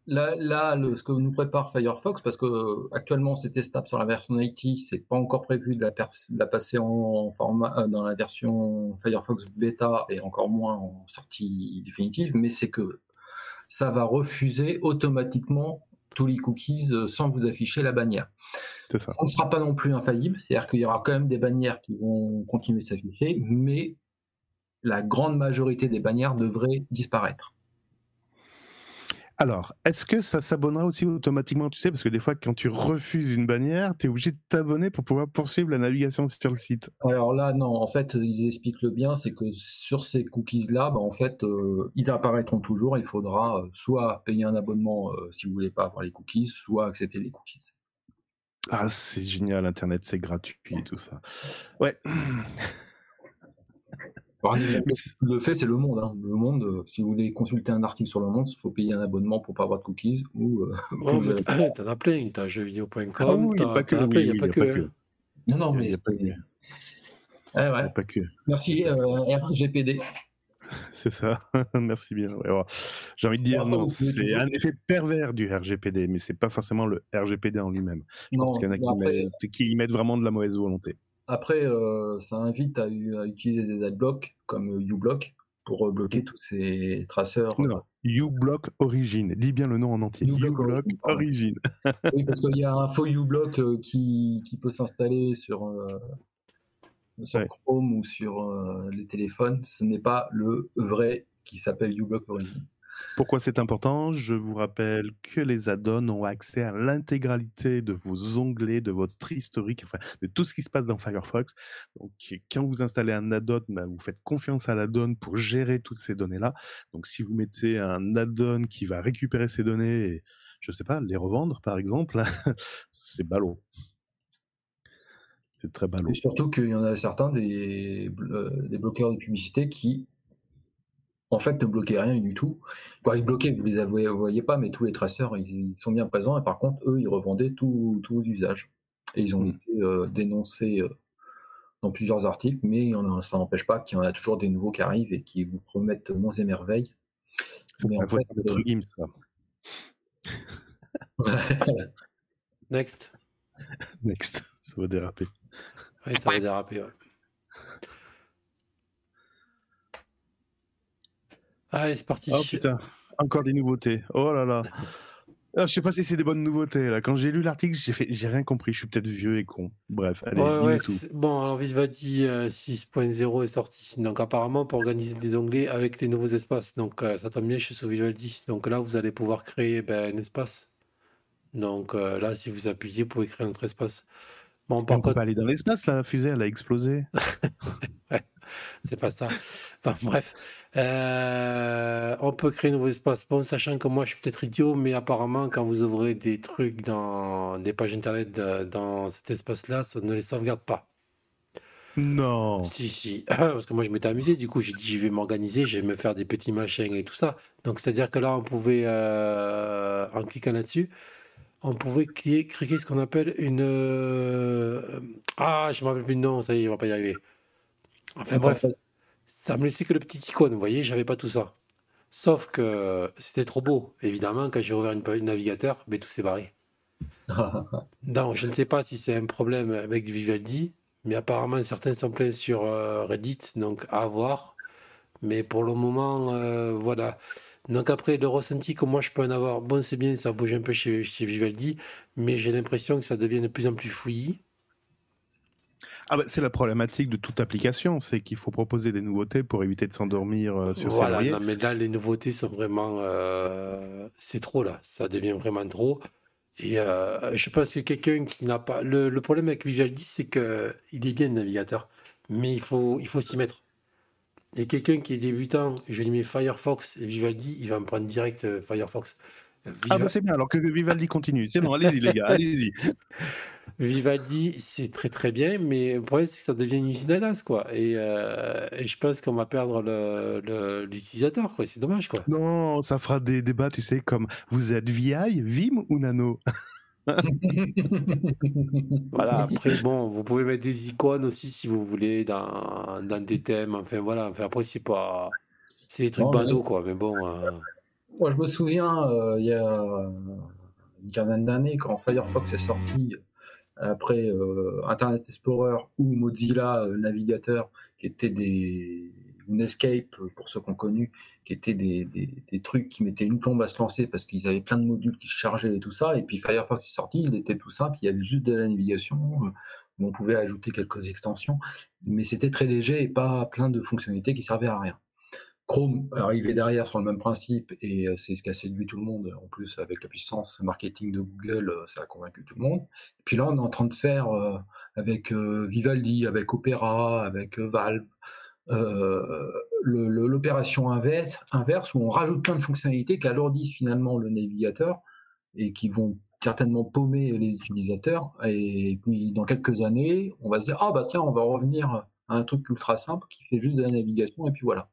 Là, là, le- ce que nous prépare Firefox, parce que euh, actuellement c'est testable sur la version 80, c'est pas encore prévu de la, pers- de la passer en format euh, dans la version Firefox bêta et encore moins en sortie définitive, mais c'est que ça va refuser automatiquement tous les cookies euh, sans vous afficher la bannière. Ça. Ça ne sera pas non plus infaillible, c'est-à-dire qu'il y aura quand même des bannières qui vont continuer de s'afficher, mais la grande majorité des bannières devraient disparaître. Alors, est-ce que ça s'abonnera aussi automatiquement, tu sais, parce que des fois, quand tu refuses une bannière, tu es obligé de t'abonner pour pouvoir poursuivre la navigation sur le site. Alors là, non, en fait, ils expliquent le bien, c'est que sur ces cookies-là, bah, en fait, euh, ils apparaîtront toujours. Il faudra euh, soit payer un abonnement euh, si vous voulez pas avoir les cookies, soit accepter les cookies. Ah, c'est génial, Internet, c'est gratuit et tout ça. Ouais. Le fait, c'est le monde. hein. Le monde, euh, si vous voulez consulter un article sur le monde, il faut payer un abonnement pour pas avoir de cookies ou. euh, Ouais, vous mais avez- t'en as plein, t'as jeuxvideo.com, Ah oui, a pas que, oui, il n'y a pas que. Non, non, Il mais. y a pas c'est- que. Ouais, ouais. Pas que. Merci, euh, RGPD. C'est ça. Merci bien. Ouais, ouais. J'ai envie de dire, non, c'est un effet pervers du RGPD, mais c'est pas forcément le RGPD en lui-même. Je pense qu'il y en a mais qui, après, mettent, qui y mettent vraiment de la mauvaise volonté. Après, euh, ça invite à, à utiliser des adblocks comme uBlock pour euh, bloquer tous ces traceurs. Non, uBlock Origin. Dis bien le nom en entier. uBlock uBlock Origin. Oui, parce qu'il y a un faux uBlock euh, qui, qui peut s'installer sur, euh, sur Ouais. Chrome ou sur euh, les téléphones. Ce n'est pas le vrai qui s'appelle uBlock Origin. Pourquoi c'est important? Je vous rappelle que les add-ons ont accès à l'intégralité de vos onglets, de votre historique, enfin, de tout ce qui se passe dans Firefox. Donc, quand vous installez un add-on, ben, vous faites confiance à l'add-on pour gérer toutes ces données-là. Donc, si vous mettez un add-on qui va récupérer ces données et, je sais pas, les revendre, par exemple, c'est ballot. C'est très ballot. Et surtout qu'il y en a certains des, euh, des bloqueurs de publicité qui, en fait, ne bloquaient rien du tout. Ils bloquaient, vous les voyez, vous voyez pas, mais tous les traceurs, ils, ils sont bien présents. Et par contre, eux, ils revendaient tous tous vos usages. Et ils ont Mm. été euh, dénoncés euh, dans plusieurs articles, mais en ça n'empêche pas qu'il y en a toujours des nouveaux qui arrivent et qui vous promettent monts et merveilles. Mais en fait, de notre euh, Gims, ça. Next. Next, ça va déraper. Ouais, ça va déraper. ouais. Allez, c'est parti. Oh putain, encore des nouveautés. Oh là là. Ah, je sais pas si c'est des bonnes nouveautés là. Quand j'ai lu l'article, j'ai fait, j'ai rien compris. Je suis peut-être vieux et con. Bref, allez, Ouais, dis-nous ouais, tout. bon, alors Vivaldi euh, 6.0 est sorti. Donc apparemment, pour organiser des onglets avec les nouveaux espaces. Donc euh, ça tombe bien, je suis sur Vivaldi. Donc là, vous allez pouvoir créer ben, un espace. Donc euh, là, si vous appuyez, vous pouvez créer un autre espace. Bon, On par peut contre, pas aller dans l'espace. La fusée, elle a explosé. c'est pas ça. Enfin, bref, Euh, on peut créer un nouveau espace. Bon, sachant que moi, je suis peut-être idiot, mais apparemment, quand vous ouvrez des trucs dans des pages internet de- dans cet espace-là, ça ne les sauvegarde pas. Non. Si, si, parce que moi je m'étais amusé, du coup j'ai dit je vais m'organiser, je vais me faire des petits machins et tout ça. Donc c'est-à-dire que là on pouvait, euh, en cliquant là-dessus, on pouvait cliquer, cliquer ce qu'on appelle une... euh, Ah, je me rappelle plus le nom, ça y est, on va pas y arriver. Enfin bref, ça me laissait que le petit icône, vous voyez, j'avais pas tout ça. Sauf que c'était trop beau, évidemment, quand j'ai ouvert une page navigateur, mais tout s'est barré. Donc, je ne sais pas si c'est un problème avec Vivaldi, mais apparemment certains sont pleins sur euh, Reddit, donc à voir. Mais pour le moment, euh, voilà. Donc après, le ressenti que moi je peux en avoir, bon c'est bien, ça bouge un peu chez, chez Vivaldi, mais j'ai l'impression que ça devient de plus en plus fouillis. Ah bah, c'est la problématique de toute application, c'est qu'il faut proposer des nouveautés pour éviter de s'endormir euh, sur ses Voilà, lauriers. non, mais là les nouveautés sont vraiment... euh, c'est trop là, ça devient vraiment trop. Et euh, je pense que quelqu'un qui n'a pas... Le, le problème avec Vivaldi, c'est que il est bien le navigateur, mais il faut, il faut s'y mettre. Et quelqu'un qui est débutant, je lui mets Firefox et Vivaldi, il va me prendre direct euh, Firefox. Ah bah c'est bien, alors que Vivaldi continue. C'est bon, allez-y les gars, allez-y. Vivaldi, c'est très très bien, mais le problème c'est que ça devient une usine à gaz, quoi. Et, euh, et je pense qu'on va perdre l'utilisateur, quoi. C'est dommage, quoi. Non, ça fera des débats, tu sais, comme vous êtes VI, Vim ou Nano? Voilà, après, bon, vous pouvez mettre des icônes aussi si vous voulez dans, dans des thèmes. Enfin, voilà. Enfin, après, c'est pas. C'est des trucs Non, mais- quoi. Mais bon. euh, Moi, je me souviens, euh, il y a une quinzaine d'années, quand Firefox est sorti, après euh, Internet Explorer ou Mozilla euh, Navigateur, qui étaient des euh, pour ceux qu'on connu, qui étaient des, trucs qui mettaient une plombe à se lancer parce qu'ils avaient plein de modules qui se chargeaient et tout ça. Et puis Firefox est sorti, il était tout simple, il y avait juste de la navigation, on pouvait ajouter quelques extensions, mais c'était très léger et pas plein de fonctionnalités qui servaient à rien. Chrome arrivait derrière sur le même principe et euh, c'est ce qui a séduit tout le monde. En plus, avec la puissance marketing de Google, euh, ça a convaincu tout le monde. Et puis là, on est en train de faire euh, avec Vivaldi, avec Opera, avec euh, Valve, l'opération inverse, inverse où on rajoute plein de fonctionnalités qui alourdissent finalement le navigateur et qui vont certainement paumer les utilisateurs. Et puis dans quelques années, on va se dire ah bah tiens, on va revenir à un truc ultra simple qui fait juste de la navigation et puis voilà.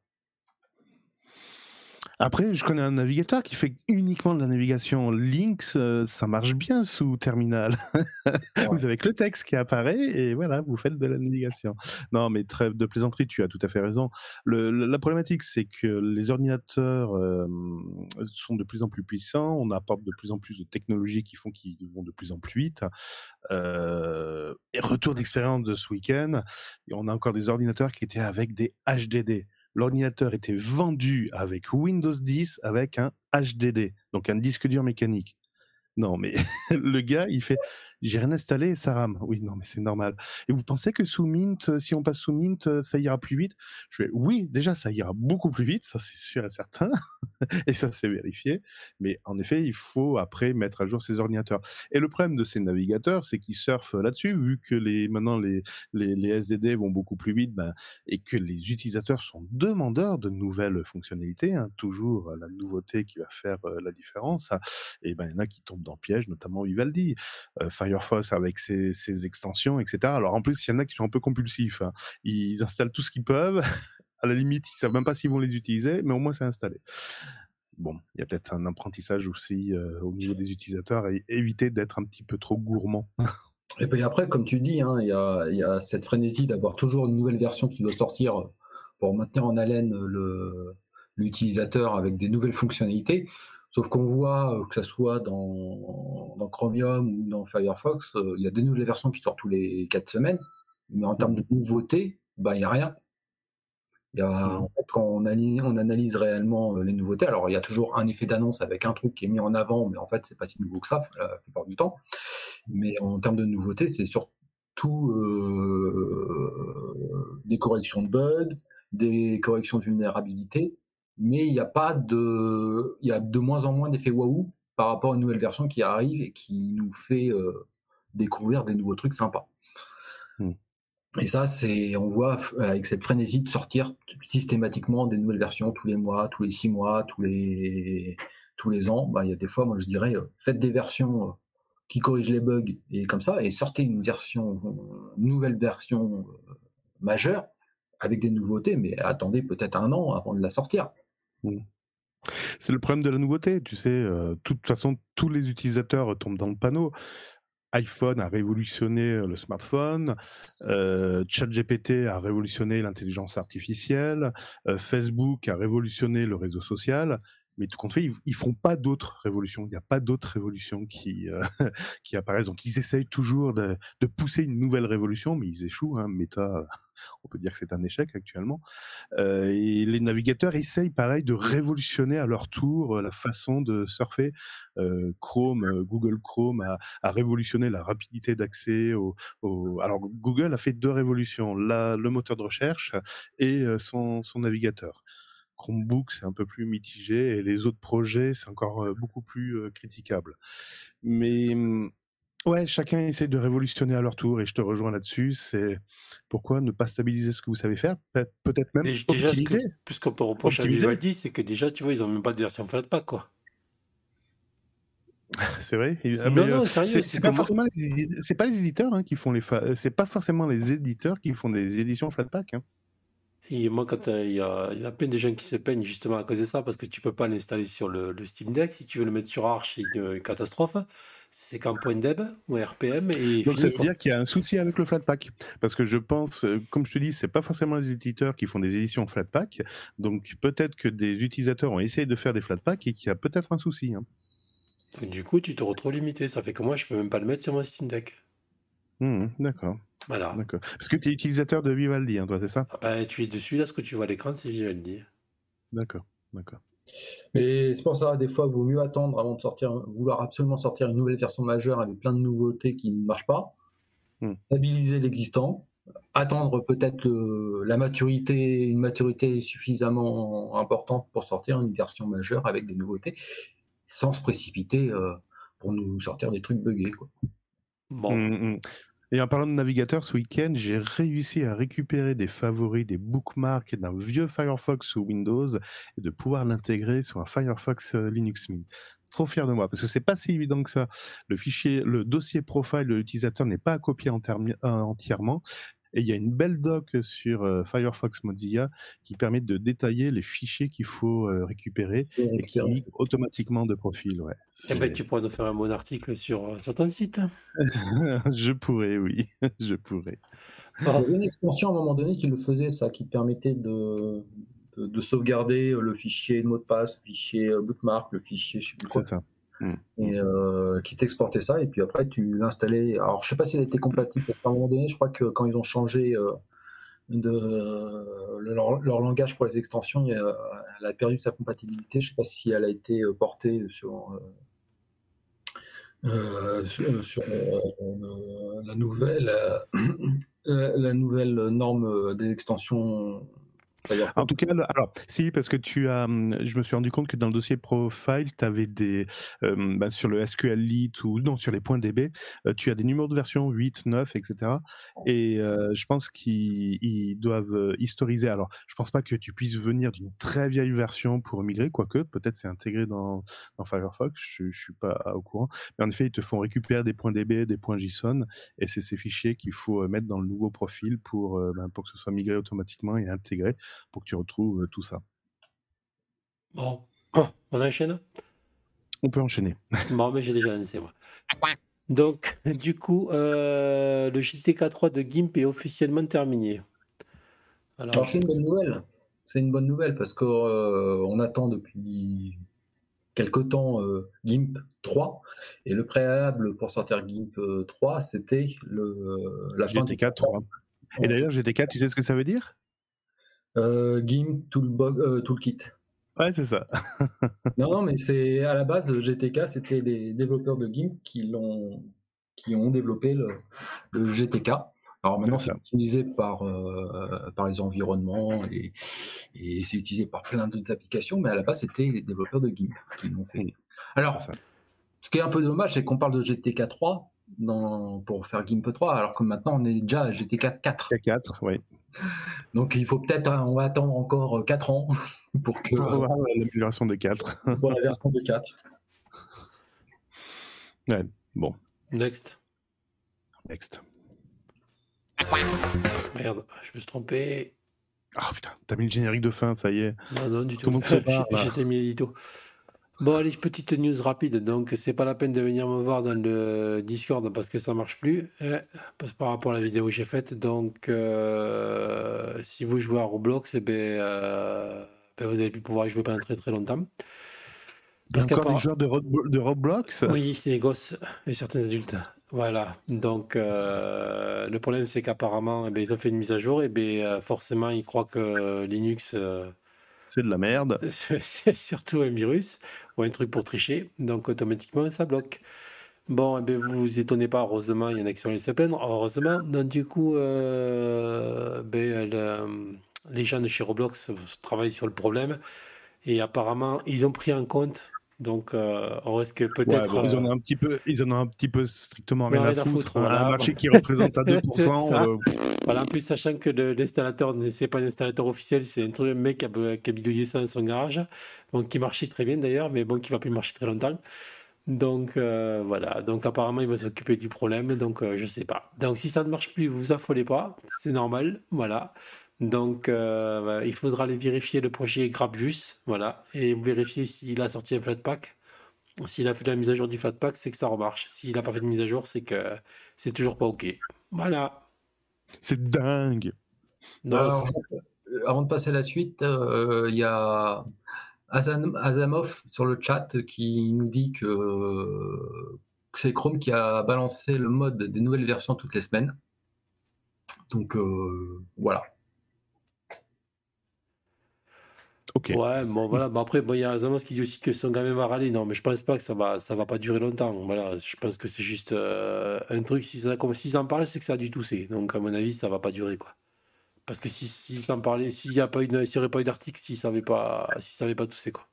Après, je connais un navigateur qui fait uniquement de la navigation Lynx, euh, ça marche bien sous terminal. Vous avez que le texte qui apparaît et voilà, vous faites de la navigation. Non, mais trêve de plaisanterie, tu as tout à fait raison. Le- la problématique, c'est que les ordinateurs euh, sont de plus en plus puissants, on apporte de plus en plus de technologies qui font qu'ils vont de plus en plus vite. Euh, et retour d'expérience de ce week-end, on a encore des ordinateurs qui étaient avec des HDD l'ordinateur était vendu avec Windows 10 avec un HDD, donc un disque dur mécanique. Non, mais le gars, il fait j'ai rien installé ça. Oui, non, mais c'est normal. Et vous pensez que sous Mint, euh, si on passe sous Mint, euh, ça ira plus vite? Oui, déjà, ça ira beaucoup plus vite, ça c'est sûr et certain. et ça c'est vérifié. Mais en effet, il faut après mettre à jour ces ordinateurs. Et le problème de ces navigateurs, c'est qu'ils surfent là-dessus, vu que les, maintenant les, les, les SDD vont beaucoup plus vite, ben, et que les utilisateurs sont demandeurs de nouvelles fonctionnalités, hein, toujours la nouveauté qui va faire euh, la différence. Et ben, il y en a qui tombent dans le piège, notamment Vivaldi, Firefox avec ses, extensions, etc. Alors en plus, il y en a qui sont un peu compulsifs. Hein. Ils installent tout ce qu'ils peuvent. À la limite, ils savent même pas s'ils vont les utiliser, mais au moins c'est installé. Bon, il y a peut-être un apprentissage aussi euh, au niveau des utilisateurs et éviter d'être un petit peu trop gourmand. Et puis après, comme tu dis, hein, il y, a, cette frénésie d'avoir toujours une nouvelle version qui doit sortir pour maintenir en haleine l'utilisateur avec des nouvelles fonctionnalités. Sauf qu'on voit, que ce soit dans, dans, Chromium ou dans Firefox, il y a des nouvelles versions qui sortent tous les quatre semaines. Mais en termes de nouveautés, bah, il n'y a rien. Il y a, en fait, quand on analyse, on analyse, réellement les nouveautés, alors il y a toujours un effet d'annonce avec un truc qui est mis en avant, mais en fait, c'est pas si nouveau que ça la plupart du temps. Mais en termes de nouveautés, c'est surtout euh, des corrections de bugs, des corrections de vulnérabilité, mais il n'y a pas de, il y a de moins en moins d'effets waouh par rapport à une nouvelle version qui arrive et qui nous fait euh, découvrir des nouveaux trucs sympas. Mm. Et ça, c'est, on voit avec cette frénésie de sortir systématiquement des nouvelles versions tous les mois, tous les six mois, tous les, tous les ans. Bah, il y a des fois, moi, je dirais, faites des versions qui corrigent les bugs et comme ça, et sortez une version, une nouvelle version majeure avec des nouveautés, mais attendez peut-être un an avant de la sortir. Mm. C'est le problème de la nouveauté, tu sais. Euh, de toute façon, tous les utilisateurs tombent dans le panneau iPhone a révolutionné le smartphone, euh, ChatGPT a révolutionné l'intelligence artificielle, euh, Facebook a révolutionné le réseau social, mais tout compte fait, ils, ils font pas d'autres révolutions. Il n'y a pas d'autres révolutions qui euh, qui apparaissent. Donc ils essayent toujours de, pousser une nouvelle révolution, mais ils échouent. Hein. Meta, on peut dire que c'est un échec actuellement. Euh, et les navigateurs essayent pareil de révolutionner à leur tour la façon de surfer. Euh, Chrome, Google Chrome a, révolutionné la rapidité d'accès Alors Google a fait deux révolutions le moteur de recherche et son navigateur. Chromebook, c'est un peu plus mitigé, et les autres projets, c'est encore euh, beaucoup plus euh, critiquable. Mais ouais, chacun essaie de révolutionner à leur tour, et je te rejoins là-dessus. C'est pourquoi ne pas stabiliser ce que vous savez faire, peut-être même déjà, optimiser. Ce que, plus qu'on peut reprocher à Vivaldi, c'est que déjà, tu vois, ils n'ont même pas de version Flatpak, quoi. C'est vrai? Ah, Non, mais, non, euh, sérieux, c'est pas forcément les édi- c'est pas les éditeurs hein, qui font les euh, c'est pas forcément les éditeurs qui font des éditions Flatpak. Hein. Et moi, quand euh, il y a, il y a plein de gens qui se plaignent justement à cause de ça, parce que tu peux pas l'installer sur le, le Steam Deck. Si tu veux le mettre sur Arch, c'est une catastrophe. C'est qu'en point deb ou RPM et Donc fini, ça veut quoi. dire qu'il y a un souci avec le Flatpak parce que je pense, euh, comme je te dis, c'est pas forcément les éditeurs qui font des éditions Flatpak. Donc peut-être que des utilisateurs ont essayé de faire des Flatpak et qu'il y a peut-être un souci. hein. Donc, du coup, tu te retrouves limité. Ça fait que moi, je peux même pas le mettre sur mon Steam Deck. Mhm, d'accord, Voilà. Parce que tu es utilisateur de Vivaldi, hein, toi, c'est ça? Ah bah, tu es dessus, là, ce que tu vois à l'écran, c'est Vivaldi. D'accord, d'accord. Mais c'est pour ça, des fois, il vaut mieux attendre avant de sortir, vouloir absolument sortir une nouvelle version majeure avec plein de nouveautés qui ne marchent pas, Hmm. stabiliser l'existant, attendre peut-être la maturité, une maturité suffisamment importante pour sortir une version majeure avec des nouveautés, sans se précipiter euh, pour nous sortir des trucs buggés. Quoi. Bon. Et en parlant de navigateur, ce week-end, j'ai réussi à récupérer des favoris, des bookmarks d'un vieux Firefox sous Windows et de pouvoir l'intégrer sur un Firefox euh, Linux Mint. Trop fier de moi parce que c'est pas si évident que ça. Le dossier profile de l'utilisateur n'est pas à copier en termi- euh, entièrement. Et il y a une belle doc sur euh, Firefox Mozilla qui permet de détailler les fichiers qu'il faut euh, récupérer et qui lit automatiquement de profil. Ouais. eh ben, tu pourrais nous faire un bon article sur, euh, sur ton site. je pourrais, oui, je pourrais. Il y avait une extension à un moment donné qui le faisait, ça, qui permettait de, de, de sauvegarder le fichier de mot de passe, le fichier bookmark, le fichier, je sais plus quoi, C'est ça. et euh, qui t'exportait ça, et puis après tu l'installais. Alors je sais pas s'il été compatible, qu'à un moment donné, je crois que quand ils ont changé euh, leur, langage pour les extensions, elle a perdu sa compatibilité. Je sais pas si elle a été euh, portée sur. la nouvelle la, nouvelle norme des extensions. En tout cas, alors, si, parce que tu as, hum, je me suis rendu compte que dans le dossier profile, tu avais des, euh, bah, sur le SQLite ou non, sur les points DB, euh, tu as des numéros de version 8, 9, etc. Et euh, je pense qu'ils ils doivent euh, historiser. Alors, je pense pas que tu puisses venir d'une très vieille version pour migrer, quoique, peut-être c'est intégré dans, dans Firefox, je, je suis pas au courant. Mais en effet, ils te font récupérer des points DB, des points JSON, et c'est ces fichiers qu'il faut mettre dans le nouveau profil pour, ben, pour que ce soit migré automatiquement et intégré pour que tu retrouves euh, tout ça. Bon, on enchaîne? On peut enchaîner. Bon, mais j'ai déjà lancé, moi. Donc, du coup, euh, le GTK 3 de GIMP est officiellement terminé. Alors, Alors c'est une bonne nouvelle. C'est une bonne nouvelle parce que euh, on attend depuis quelque temps euh, GIMP 3 et le préalable pour sortir GIMP euh, 3 c'était le la fin du GTK 3. Et d'ailleurs, GTK, tu sais ce que ça veut dire? GIMP Toolbog, euh, Toolkit. Ouais, c'est ça. Non, non, mais c'est à la base GTK, c'était les développeurs de GIMP qui l'ont qui ont développé le, le GTK. Alors maintenant, C'est utilisé par, euh, par les environnements et, et c'est utilisé par plein d'autres applications, mais à la base, c'était les développeurs de GIMP qui l'ont fait. Alors, ce qui est un peu dommage, c'est qu'on parle de GTK 3 dans, pour faire GIMP 3, alors que maintenant, on est déjà à GTK 4. K4, oui. Donc, il faut peut-être, hein, on va attendre encore 4 ans pour que Pour avoir l'amélioration de 4. pour la version de 4. next. Next. Merde, je me suis trompé. Ah putain, t'as mis le générique de fin, ça y est. Non, non, du Tout. J'étais mis l'édito. Bon, allez, petite news rapide. Donc, c'est pas la peine de venir me voir dans le Discord parce que ça marche plus. hein, parce- par rapport à la vidéo que j'ai faite. Donc, euh, si vous jouez à Roblox, eh ben, euh, ben, vous allez plus pouvoir y jouer pendant très très longtemps. Il y a Parce encore des joueurs de, Rob- de Roblox? Oui, c'est les gosses et certains adultes. Voilà. Donc, euh, le problème, c'est qu'apparemment, eh ben, ils ont fait une mise à jour et ben, euh, forcément, ils croient que Linux, C'est de la merde. c'est surtout un virus ou un truc pour tricher. Donc, automatiquement, ça bloque. Bon, eh ben, vous vous étonnez pas, heureusement, il y en a qui sont allés se plaindre. Heureusement. Donc, du coup, euh, ben, le- les gens de chez Roblox travaillent sur le problème et apparemment, ils ont pris en compte. Donc, euh, on risque Ouais, peut-être. bon, ils, en ont un petit peu, ils en ont un petit peu strictement rien à foutre. foutre, Un voilà. marché qui représente à 2%. C'est ça. euh, Voilà, en plus, sachant que l'installateur, c'est pas un installateur officiel, c'est un, mec qui a, qui a bidouillé ça dans son garage, donc qui marchait très bien d'ailleurs, mais bon, qui va plus marcher très longtemps. Donc euh, voilà, donc apparemment il va s'occuper du problème, donc euh, je sais pas. Donc si ça ne marche plus, vous affolez pas, c'est normal, voilà. Donc euh, il faudra aller vérifier le projet GrabJuice, voilà, et vérifier s'il a sorti un Flatpak. S'il a fait la mise à jour du Flatpak, c'est que ça remarche. S'il n'a pas fait de mise à jour, c'est que c'est toujours pas OK. Voilà. C'est dingue. Non, Alors, euh, avant de passer à la suite, euh, il y a Azan- Azamov sur le chat qui nous dit que, que c'est Chrome qui a balancé le mode des nouvelles versions toutes les semaines. Donc euh, voilà. Ok. Ouais, bon voilà. Bon, après, bon, il y a Zamos qui dit aussi que son gamin va râler. Non, mais je pense pas que ça va, ça va pas durer longtemps. Voilà, je pense que c'est juste euh, un truc. Si ça, comme s'ils en parlent, c'est que ça a dû tousser. Donc à mon avis, ça va pas durer quoi. Parce que si s'ils s'en parlaient, s'il y a pas une, s'il y aurait pas eu d'article, s'ils savaient pas, s'ils savaient pas tousser quoi.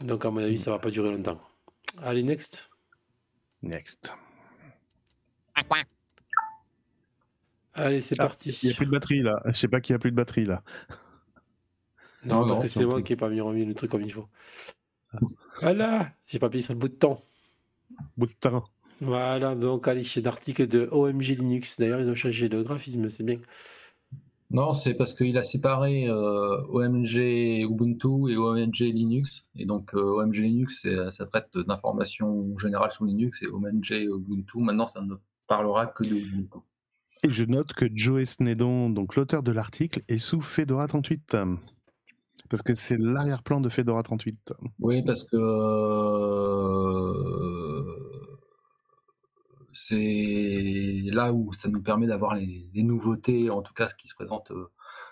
Donc à mon avis, ça va pas durer longtemps. Allez, next. Next. Allez, c'est Ah, parti. Il n'y a plus de batterie là. Je sais pas qu'il n'y a plus de batterie là. Non, Non, parce non, que c'est moi qui n'ai pas mis remis le truc comme il faut. Voilà, j'ai pas appuyé sur le bouton. Bout de terrain. Voilà, donc allez, c'est l'article de OMG Linux. D'ailleurs, ils ont changé de graphisme, c'est bien. Non, c'est parce qu'il a séparé euh, OMG Ubuntu et OMG Linux. Et donc euh, OMG Linux, c'est- ça traite d'informations générales sur Linux et OMG Ubuntu, maintenant, ça ne parlera que de Ubuntu. Et je note que Joe Snedon, donc l'auteur de l'article, est sous Fedora 38. Parce que c'est l'arrière-plan de Fedora 38. Oui, parce que euh, c'est là où ça nous permet d'avoir les, les nouveautés, en tout cas ce qui se présente euh,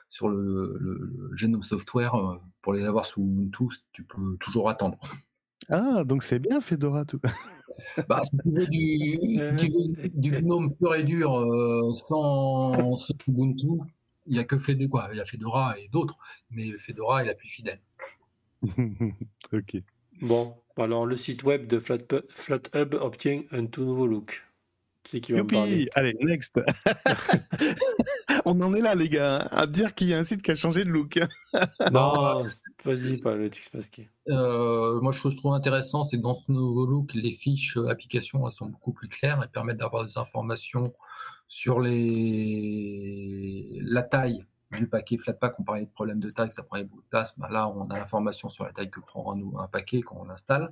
sur le, le, le Genome Software. euh, Pour les avoir sous Ubuntu, tu peux toujours attendre. Ah, donc c'est bien Fedora tout. Bah, si tu veux du, tu veux du GNOME pur et dur euh, sans, sans Ubuntu, il n'y a que Fedora, quoi. Il y a Fedora et d'autres, mais Fedora est la plus fidèle. ok. Bon, alors le site web de Flat- FlatHub obtient un tout nouveau look. C'est qui va me parler? Allez, next On en est là, les gars, hein, à dire qu'il y a un site qui a changé de look. Non, vas-y, pas le Tixpasky. Euh, moi, ce que je trouve intéressant, c'est que dans ce nouveau look, les fiches euh, applications elles sont beaucoup plus claires et permettent d'avoir des informations sur les... la taille du paquet Flatpak. On parlait de problème de taille, ça prenait beaucoup de place. Bah, là, on a l'information sur la taille que prend un, un paquet quand on l'installe.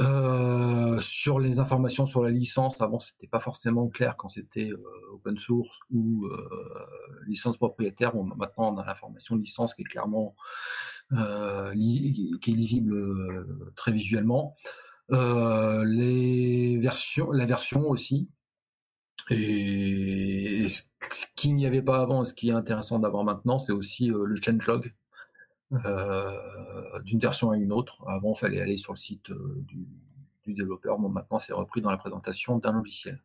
Euh, sur les informations sur la licence, avant, c'était pas forcément clair quand c'était euh, open source ou euh, licence propriétaire. Bon, maintenant, on a l'information de licence qui est clairement qui est lisible très visuellement. Les versions, la version aussi. Et qu'il n'y avait pas avant, et ce qui est intéressant d'avoir maintenant, c'est aussi euh, le changelog euh, d'une version à une autre. Avant, il fallait aller sur le site euh, du, développeur. Bon, maintenant, c'est repris dans la présentation d'un logiciel.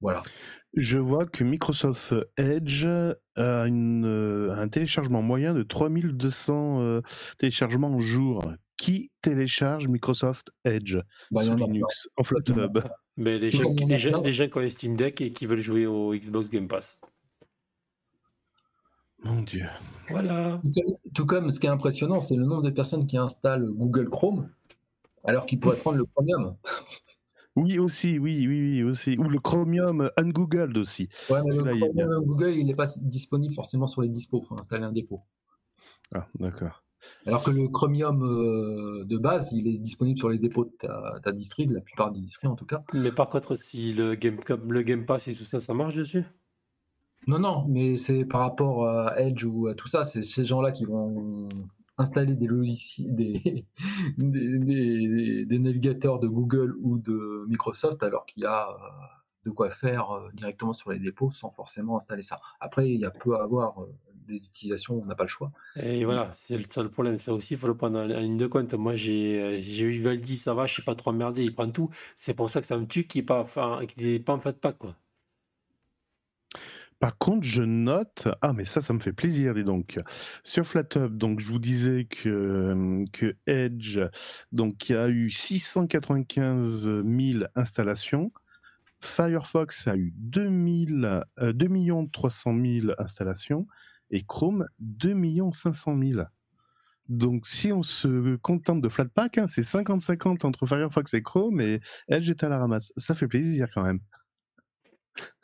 Voilà. Je vois que Microsoft Edge a euh, un téléchargement moyen de 3200 euh, téléchargements au jour. Qui télécharge Microsoft Edge Bah, il y sous en a Linux en FlatHub Mais les Tout gens, les, gens, les gens qui ont Steam Deck et qui veulent jouer au Xbox Game Pass. Mon Dieu. Voilà. Tout comme- ce qui est impressionnant, c'est le nombre de personnes qui installent Google Chrome alors qu'ils pourraient prendre le Chromium. Oui, aussi, oui, oui, oui, aussi. Ou le Chromium ungoogled aussi. Ouais, mais le il. Chromium Google, il n'est pas disponible forcément sur les dispos. Il faut installer un dépôt. Ah, d'accord. Alors que le Chromium euh, de base, il est disponible sur les dépôts de ta, ta distri, de la plupart des distris en tout cas. Mais par contre, si le Game, le game Pass et tout ça, ça marche dessus? Non, non, mais c'est par rapport à Edge ou à tout ça, c'est ces gens-là qui vont installer des logiciels, des, des, des- des navigateurs de Google ou de Microsoft, alors qu'il y a euh, de quoi faire euh, directement sur les dépôts sans forcément installer ça. Après, il y a peu à avoir euh, des utilisations, on n'a pas le choix. Et voilà, c'est le, ça le problème. Ça aussi, il faut le prendre en, en ligne de compte. Moi, j'ai euh, j'ai eu Valdi, ça va, je suis pas trop emmerdé, il prend tout. C'est pour ça que ça me tue qu'il n'est pas, enfin, qu'il est pas en fait pas, quoi. Par contre, je note, ah mais ça, ça me fait plaisir, dis donc. Sur FlatHub, donc je vous disais que, que Edge, donc il y a eu 695 000 installations. Firefox a eu 2000, euh, 2 300 000 installations et Chrome 2 500 000. Donc si on se contente de Flatpak, hein, c'est 50-50 entre Firefox et Chrome et Edge est à la ramasse. Ça fait plaisir quand même.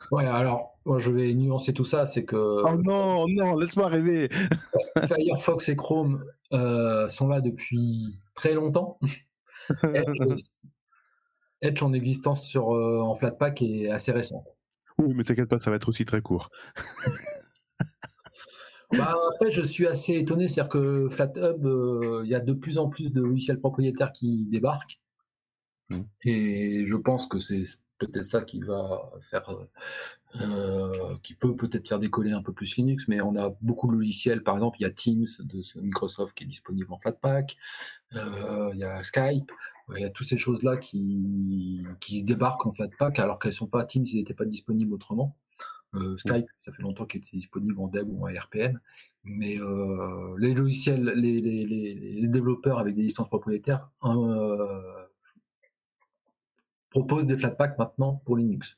Ouais, alors, moi je vais nuancer tout ça, c'est que Oh non, non, laisse-moi rêver. Firefox et Chrome euh, sont là depuis très longtemps. Edge, Edge en existence sur, euh, en Flatpak est assez récent. Oui, mais t'inquiète pas, ça va être aussi très court. Bah, après, je suis assez étonné, c'est-à-dire que FlatHub, euh, il y a de plus en plus de logiciels propriétaires qui débarquent. Mm. Et je pense que c'est peut-être ça qui va faire, euh, euh, qui peut peut-être faire décoller un peu plus Linux, mais on a beaucoup de logiciels, par exemple, il y a Teams de Microsoft qui est disponible en Flatpak, euh, il y a Skype, il y a toutes ces choses-là qui, qui débarquent en Flatpak, alors qu'elles sont pas Teams, ils n'étaient pas disponibles autrement. Euh, Skype, ça fait longtemps qu'il était disponible en Deb ou en RPM, mais euh, les logiciels, les, les, les, les développeurs avec des licences propriétaires euh, proposent des Flatpak maintenant pour Linux.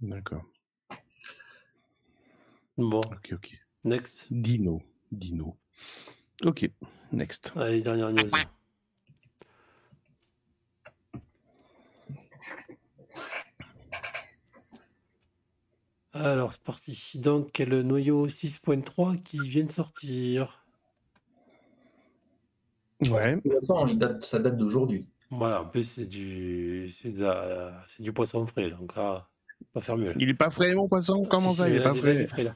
D'accord. Bon, Ok, ok. next. Dino. Dino. Ok, next. Allez, dernière news. Alors, c'est parti. Donc, le noyau 6.3 qui vient de sortir? Ouais. Ça date d'aujourd'hui. Voilà, en plus, c'est du, c'est du poisson frais. Donc là, pas faire mieux. là. Il est pas frais, mon poisson? Comment Si, ça, si, il est là, pas là, il frais est frais, là.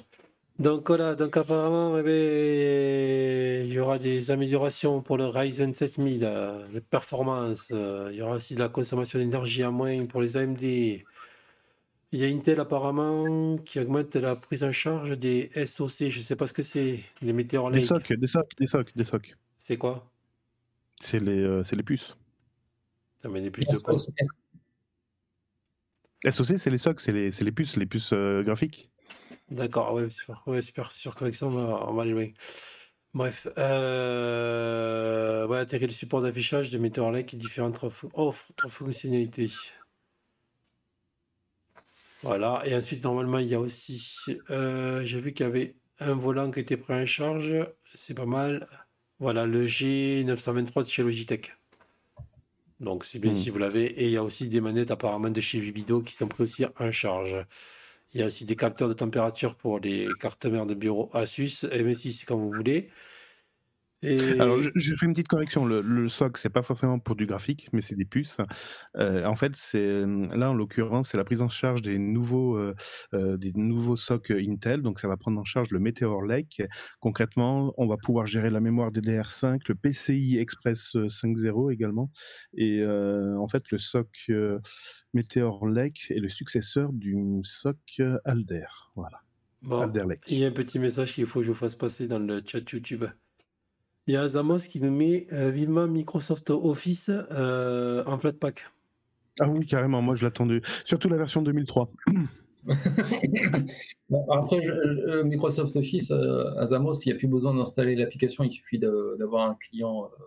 Donc voilà, donc apparemment, eh ben, il y aura des améliorations pour le Ryzen 7000, euh, les performances. euh, il y aura aussi de la consommation d'énergie à moins pour les AMD. Il y a Intel apparemment qui augmente la prise en charge des SoC. Je ne sais pas ce que c'est, les Meteor Des Lake. socs, des socs, des socs, des socs. C'est quoi? C'est les, euh, c'est les puces. Ça met des puces de quoi? SOC, c'est les socs, c'est les, c'est les puces, les puces euh, graphiques. D'accord, ouais, super, ouais, super, sûr qu'avec ça, on va, on va aller loin. Bref, euh, ouais, intégrer le support d'affichage de Meteor Lake et différentes offres offres de fonctionnalités. Voilà, et ensuite, normalement, il y a aussi, euh, j'ai vu qu'il y avait un volant qui était pris en charge, c'est pas mal. Voilà, le G923 de chez Logitech. Donc, c'est bien Hmm. si vous l'avez. Et il y a aussi des manettes apparemment de chez Vibido qui sont pris aussi en charge. Il y a aussi des capteurs de température pour les cartes mères de bureau Asus, MSI, c'est quand vous voulez. Et Alors, je, je fais une petite correction. Le, le SOC, c'est pas forcément pour du graphique, mais c'est des puces. Euh, en fait, c'est là en l'occurrence, c'est la prise en charge des nouveaux euh, euh, des nouveaux SOC Intel. Donc, ça va prendre en charge le Meteor Lake. Concrètement, on va pouvoir gérer la mémoire DDR5, le PCI Express 5.0 également. Et euh, en fait, le SOC euh, Meteor Lake est le successeur du SOC Alder. Voilà, bon, Alder Lake. il y a un petit message qu'il faut que je vous fasse passer dans le chat YouTube. Il y a Zamos qui nous met euh, vivement Microsoft Office euh, en Flatpak. Ah oui, carrément. Moi, je l'attendais. Surtout la version 2003. Bon, après, je- euh, Microsoft Office, euh, à Zamos, il n'y a plus besoin d'installer l'application, il suffit d'avoir un client euh.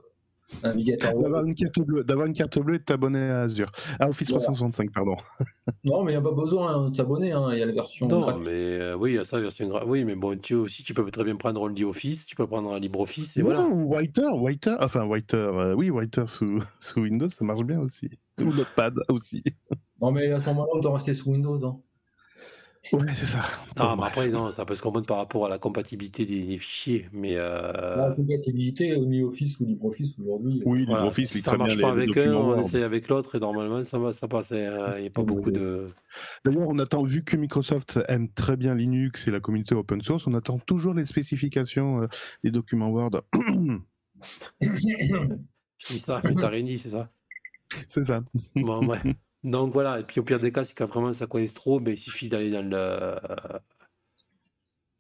D'avoir une carte bleue, d'avoir une carte bleue et de t'abonner à Azure. À Office Voilà. 365, pardon. Non, mais il n'y a pas besoin hein, de s'abonner, hein, il y a la version Non, gratuite. mais euh, oui, il y a ça, version gra- Oui, mais bon, tu aussi, tu peux très bien prendre Only Office, tu peux prendre un LibreOffice, et Non, voilà. Ou Writer, Writer, enfin Writer, euh, oui, Writer sous, sous Windows, ça marche bien aussi. Ou Notepad aussi. Non, mais à ce moment-là, autant rester sous Windows. hein. Ouais, c'est ça. Non, mais après, non, ça peut se comprendre par rapport à la compatibilité des, des fichiers, mais euh, La compatibilité OmniOffice ou LibreOffice aujourd'hui. euh, Oui, Voilà, LibreOffice si ça marche pas avec un, on Word. essaye avec l'autre et normalement ça va, ça passe. Il n'y a pas beaucoup de. D'ailleurs, on attend, vu que Microsoft aime très bien Linux et la communauté open source, on attend toujours les spécifications euh, des documents Word. Je dis ça, mais t'as rien dit, c'est ça? c'est ça. Bon, ouais. Donc voilà, et puis au pire des cas, si quand vraiment ça coince trop, ben, il suffit d'aller dans le.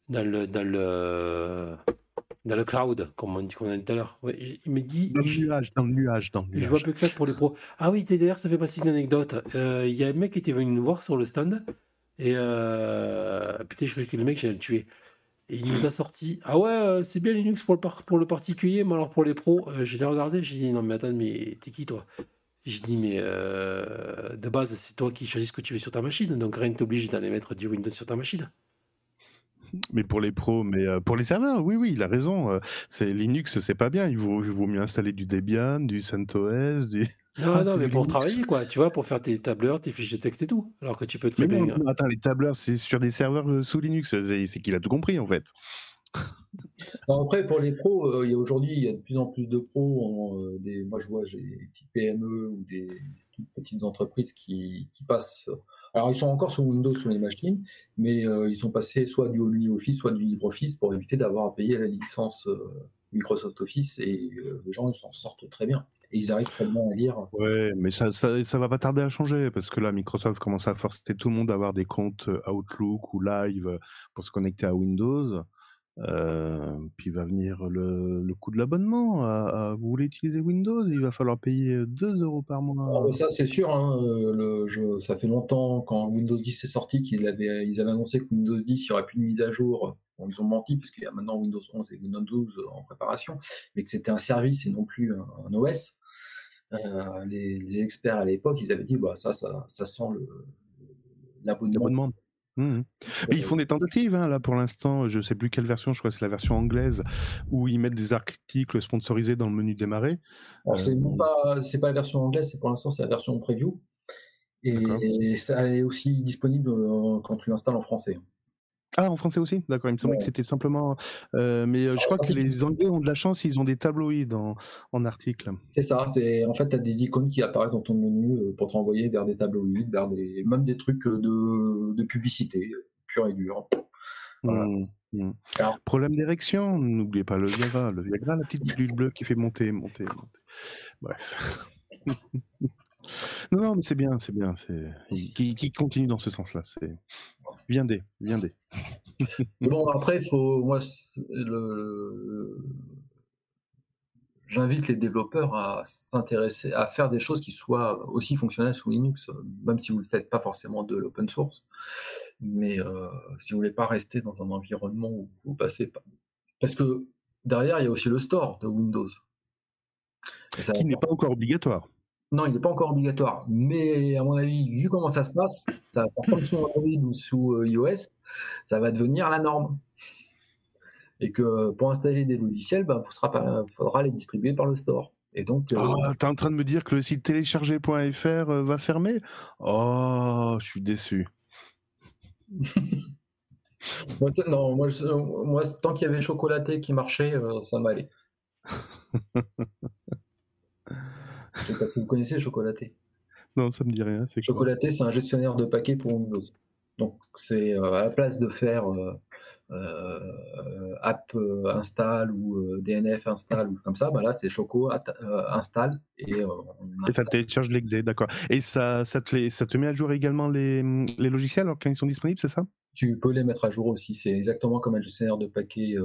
Dans le. Dans le. Dans le cloud, comme on dit, comme on a dit tout à l'heure. Ouais, il me dit. Dans le nuage, dans le nuage, dans le Je vois nuage. plus que ça pour les pros. Ah oui, TDR, ça fait passer une anecdote. Euh, Il y a un mec qui était venu nous voir sur le stand. Et euh... putain, je croyais que le mec, j'allais le tuer. Et il nous a sorti. Ah ouais, euh, c'est bien Linux pour le, par- pour le particulier, mais alors pour les pros, euh, je l'ai regardé. J'ai dit, non, mais attends, mais t'es qui toi? J'ai dit, mais euh, de base, c'est toi qui choisis ce que tu veux sur ta machine. Donc rien ne t'oblige d'aller mettre du Windows sur ta machine. Mais pour les pros, mais euh, pour les serveurs, oui, oui, il a raison. euh, c'est Linux, c'est pas bien. Il vaut, il vaut mieux installer du Debian, du CentOS, du. Non, Ah, non, mais pour Linux. travailler, quoi. Tu vois, pour faire tes tableurs, tes fiches de texte et tout. Alors que tu peux très Mais bien. non, attends, les tableurs, c'est sur des serveurs sous Linux. C'est qu'il a tout compris en fait. Après, pour les pros, euh, aujourd'hui, il y a de plus en plus de pros. euh, des, moi, je vois, j'ai des petites PME ou des petites entreprises qui, passent. Alors, ils sont encore sous Windows sur les machines, mais euh, ils sont passés soit du OmniOffice, soit du LibreOffice pour éviter d'avoir à payer la licence euh, Microsoft Office. Et les gens, ils s'en sortent très bien. Et ils arrivent très bien à lire. Ouais, mais ça, ça, va pas tarder à changer parce que là, Microsoft commence à forcer tout le monde à avoir des comptes Outlook ou Live pour se connecter à Windows. Euh, puis va venir le, le coût de l'abonnement. À- à- vous voulez utiliser Windows, il va falloir payer 2 euros par mois. Ah, ça, c'est sûr. hein, euh, le, ça fait longtemps, quand Windows 10 est sorti, qu'ils avaient, ils avaient annoncé que Windows 10, il n'y aurait plus de mise à jour. Bon, ils ont menti, puisqu'il y a maintenant Windows 11 et Windows 12 en préparation, mais que c'était un service et non plus un, un OS. Euh, les, les experts à l'époque, ils avaient dit bah, ça, ça, ça sent l'abonnement. Mais ils font des tentatives, hein, là pour l'instant, je sais plus quelle version, je crois que c'est la version anglaise, où ils mettent des articles sponsorisés dans le menu démarrer. Alors, c'est Euh, pas, c'est pas la version anglaise, c'est pour l'instant, c'est la version preview. Et ça est aussi disponible euh, quand tu l'installes en français. Ah, en français aussi? D'accord, il me semblait Ouais. que c'était simplement. euh, mais euh, je crois que les Anglais ont de la chance, ils ont des tabloïds en, en article. C'est ça, en fait tu as des icônes qui apparaissent dans ton menu euh, pour t'envoyer vers des tabloïds, vers des même des trucs de, de publicité pure et. Voilà. Mhm, mhm. Alors- Problème d'érection, n'oubliez pas le Viagra, le Viagra, la petite pilule bleue qui fait monter, monter, monter. Bref. non, non, mais c'est bien, c'est bien. Qui, qui continue dans ce sens-là. C'est viendez, viendez. Bon après faut moi c'est le, le- j'invite les développeurs à s'intéresser à faire des choses qui soient aussi fonctionnelles sous Linux, même si vous ne faites pas forcément de l'open source. Mais euh, si vous voulez pas rester dans un environnement où vous passez pas parce que derrière il y a aussi le store de Windows. Ça- Qui n'est pas encore obligatoire. Non, il n'est pas encore obligatoire. Mais à mon avis, vu comment ça se passe, ça comme sous Android ou sous euh, iOS, ça va devenir la norme. Et que pour installer des logiciels, il faudra les distribuer par le store. Et donc, euh, Oh, t'es en train de me dire que le site télécharger.fr euh, va fermer? Oh, je suis déçu. moi, non, moi, tant qu'il y avait chocolaté qui marchait, euh, ça m'allait. Je sais pas si vous connaissez chocolaté. Non, ça me dit rien. Chocolaté, c'est un gestionnaire de paquets pour Windows. Donc, c'est euh, à la place de faire euh, euh, app install ou DNF install ou comme ça, bah là, c'est Choco install et on Et ça télécharge l'exé, d'accord. Et ça, ça, te les- ça te met à jour également les, les logiciels alors quand ils sont disponibles, c'est ça? Tu peux les mettre à jour aussi. C'est exactement comme un gestionnaire de paquets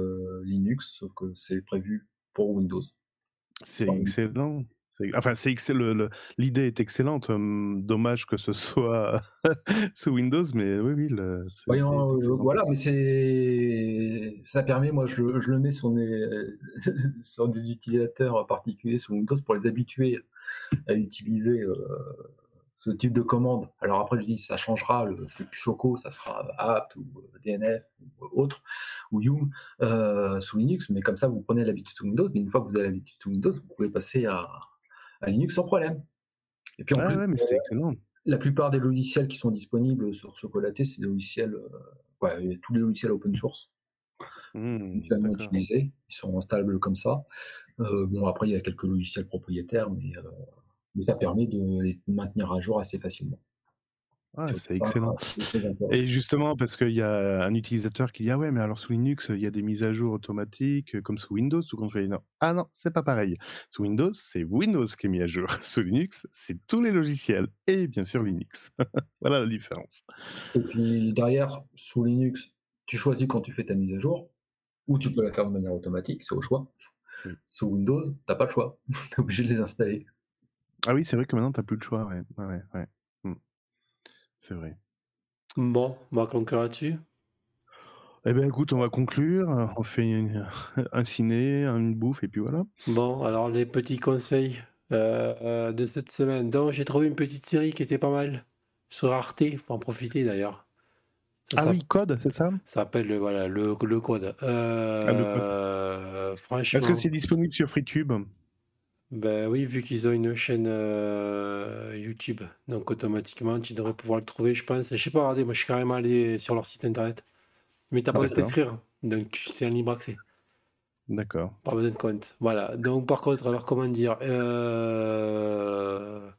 Linux, sauf que c'est prévu pour Windows. C'est excellent. Enfin, c'est l'idée est excellente. dommage que ce soit sous Windows, mais oui, oui. le- Voyons, euh, voilà, mais c'est ça permet, moi je, le- je le mets sur des, sur des utilisateurs particuliers sous Windows pour les habituer à utiliser euh, ce type de commande. Alors après je dis ça changera, c'est plus Choco, ça sera apt ou euh, DNF ou autre, ou Yum euh, sous Linux, mais comme ça vous prenez l'habitude sous Windows, et une fois que vous avez l'habitude sous Windows, vous pouvez passer à, à Linux sans problème. Et puis en Ah plus, ouais, mais c'est excellent. la plupart des logiciels qui sont disponibles sur Chocolaté, c'est des logiciels, euh, ouais, tous les logiciels open source, mutuellement d'accord. utilisés, ils sont installables comme ça. Euh, bon, après, il y a quelques logiciels propriétaires, mais, euh, mais ça permet de les maintenir à jour assez facilement. Ah, c'est excellent. intéressant. Et justement, parce qu'il y a un utilisateur qui dit Ah ouais, mais alors sous Linux, il y a des mises à jour automatiques euh, comme sous Windows. Fais non. Ah non, c'est pas pareil. Sous Windows, c'est Windows qui est mis à jour. Sous Linux, c'est tous les logiciels. Et bien sûr Linux. voilà la différence. Et puis derrière, sous Linux, tu choisis quand tu fais ta mise à jour, ou tu peux la faire de manière automatique, c'est au choix. Sous Windows, t'as pas le choix, t'es obligé de les installer. Ah oui, c'est vrai que maintenant, t'as plus le choix. Ouais, ouais, ouais. C'est vrai. Bon, on va conclure là-dessus. Eh bien, écoute, on va conclure. On fait une- un ciné, une bouffe, et puis voilà. Bon, alors les petits conseils euh, euh, de cette semaine. Donc, j'ai trouvé une petite série qui était pas mal sur Arte. Faut en profiter d'ailleurs. Ça Ah oui, code, c'est ça? Ça s'appelle le- voilà, le, le code. Euh, Ah, code. euh, franchement. Est-ce que c'est disponible sur FreeTube Ben oui, vu qu'ils ont une chaîne euh, YouTube, donc automatiquement tu devrais pouvoir le trouver, je pense. Je sais pas, regardez, moi je suis carrément allé sur leur site internet. Mais t'as Ah, pas besoin de t'inscrire, donc c'est un libre accès, D'accord. pas besoin de compte. Voilà, donc par contre, alors comment dire, euh,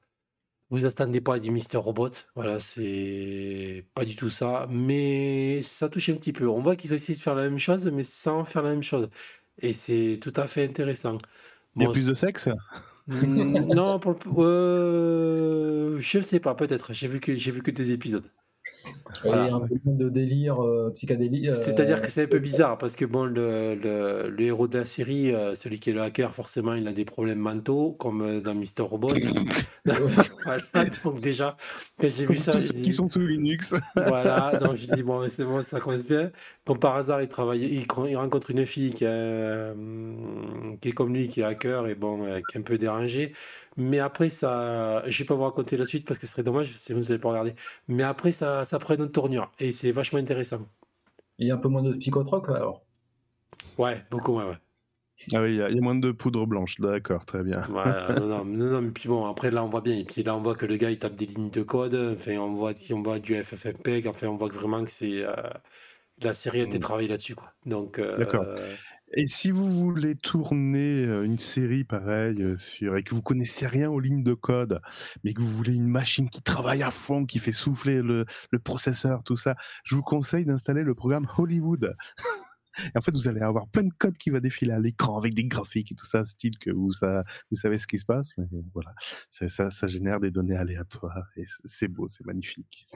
vous attendez pas du Mister Robot, voilà, c'est pas du tout ça, mais ça touche un petit peu. On voit qu'ils ont essayé de faire la même chose, mais sans faire la même chose. Et c'est tout à fait intéressant. Il y a plus de sexe? Mm, non, pour le- euh, je ne sais pas, peut-être. J'ai vu que j'ai vu que deux épisodes. Il y Voilà. a un peu de délire, euh, psychédélique. euh, C'est-à-dire que c'est un peu bizarre parce que bon, le, le- le héros de la série, euh, celui qui est le hacker, forcément, il a des problèmes mentaux, comme euh, dans Mister Robot. Voilà, donc déjà, quand j'ai vu ça, tous j'ai dit- qui sont sous Linux. Voilà, donc je dis bon, c'est bon, ça commence bien. Comme par hasard, il travaille, il, rencontre une fille qui, est, euh, qui est comme lui, qui est hacker et bon, euh, qui est un peu dérangée. Mais après, ça, je vais pas vous raconter la suite parce que ce serait dommage si vous n'avez pas regardé. Mais après, ça, ça prend une autre tournure et c'est vachement intéressant. Il y a un peu moins de psychotroc alors? Ouais, beaucoup moins, ouais. Ah oui, il y, a il y a moins de poudre blanche, d'accord, très bien. Voilà, non, non, non, non, mais puis bon, après là on voit bien, et puis là on voit que le gars il tape des lignes de code, enfin on voit, on voit du FFmpeg, enfin on voit que vraiment que c'est euh, la série a été Mm. travaillée là-dessus quoi. Donc euh, D'accord. Et si vous voulez tourner euh, une série pareille euh, et que vous connaissez rien aux lignes de code, mais que vous voulez une machine qui travaille à fond, qui fait souffler le, processeur, tout ça, je vous conseille d'installer le programme Hollywood. En fait, vous allez avoir plein de code qui va défiler à l'écran avec des graphiques et tout ça, style que vous, ça, vous savez ce qui se passe. Voilà, ça, ça, génère des données aléatoires et c'est beau, c'est magnifique.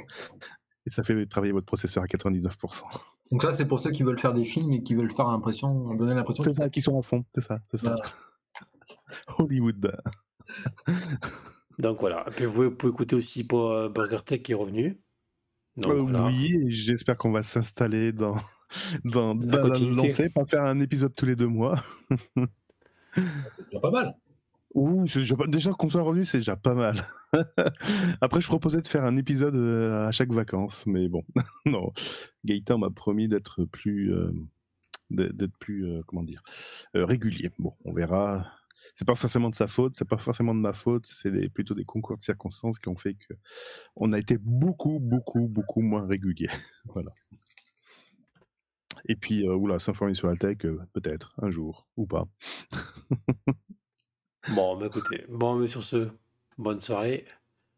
Et ça fait travailler votre processeur à 99%. Donc ça, c'est pour ceux qui veulent faire des films et qui veulent faire l'impression, donner l'impression. C'est ça, qui sont en fond, c'est ça, c'est ça. Voilà. Hollywood. Donc voilà. Et puis vous pouvez écouter aussi pour Burger Tech qui est revenu. Donc Euh, voilà. Oui, et j'espère qu'on va s'installer dans, dans, dans la lancée, pas faire un épisode tous les deux mois. C'est déjà pas mal. Ouh, déjà, qu'on soit revenu, c'est déjà pas mal. Après, je proposais de faire un épisode euh, à chaque vacances, mais bon, non. Gaëtan m'a promis d'être plus, euh, d'être plus, euh, comment dire, régulier. Bon, on verra. C'est pas forcément de sa faute, c'est pas forcément de ma faute, c'est plutôt des concours de circonstances qui ont fait que on a été beaucoup, beaucoup, beaucoup moins régulier. voilà. Et puis, oula, s'informer sur la peut-être, un jour, ou pas. Bon, bah écoutez. Bon, mais sur ce, bonne soirée.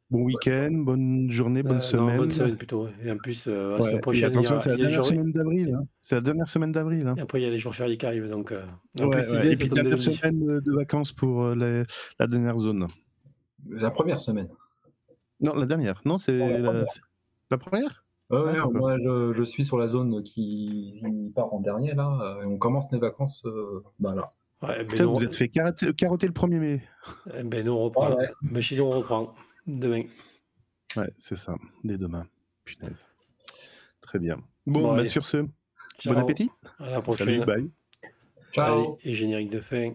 Bon week-end, bonne journée, bonne Euh, non, semaine. bonne semaine plutôt. Et en plus, euh, la semaine prochaine, il y attention, a, c'est la dernière semaine d'avril. hein. C'est la dernière semaine d'avril. hein. et après, il y a les jours fériés qui arrivent. Donc, euh, en Ouais, plus, c'est ouais. bien, Et puis dernière semaine de, vacances pour euh, les- la dernière zone. La première semaine. Non, la dernière. Non, c'est la la, première. la première? Ouais, ouais, Ah, moi, je, je suis sur la zone qui, part en dernier là. euh, Et on commence les vacances. euh, bah là. Ouais, ben Putain, nous, vous êtes fait carotter, carotter le 1er mai. eh ben, nous, on reprend. Ouais, ouais. Mais chez nous, on reprend demain. Ouais, c'est ça. Dès demain. Punaise. Très bien. Bon, Bon, bah, sur ce, Ciao. bon appétit. À la prochaine. Salut, bye. Ciao. Allez, et générique de fin.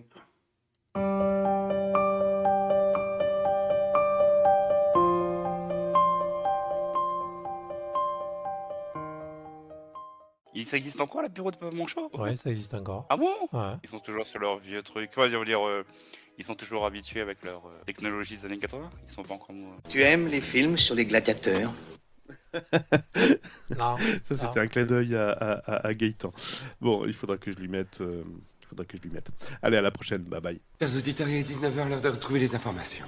Il ça existe encore la bureau de mon show Ouais, ça existe encore. Ah bon? Ouais. Ils sont toujours sur leur vieux truc. Quoi, je veux dire, euh, ils sont toujours habitués avec leur euh, technologie des années 80. Ils sont pas encore. euh, Tu aimes les films sur les gladiateurs? Non. Ça, c'était un clin d'œil à, à, à- à Gaëtan. Bon, il faudra que je lui mette. euh, il faudra que je lui mette. Allez, à la prochaine. Bye bye. Chers auditeurs, il est 19h, l'heure de retrouver les informations.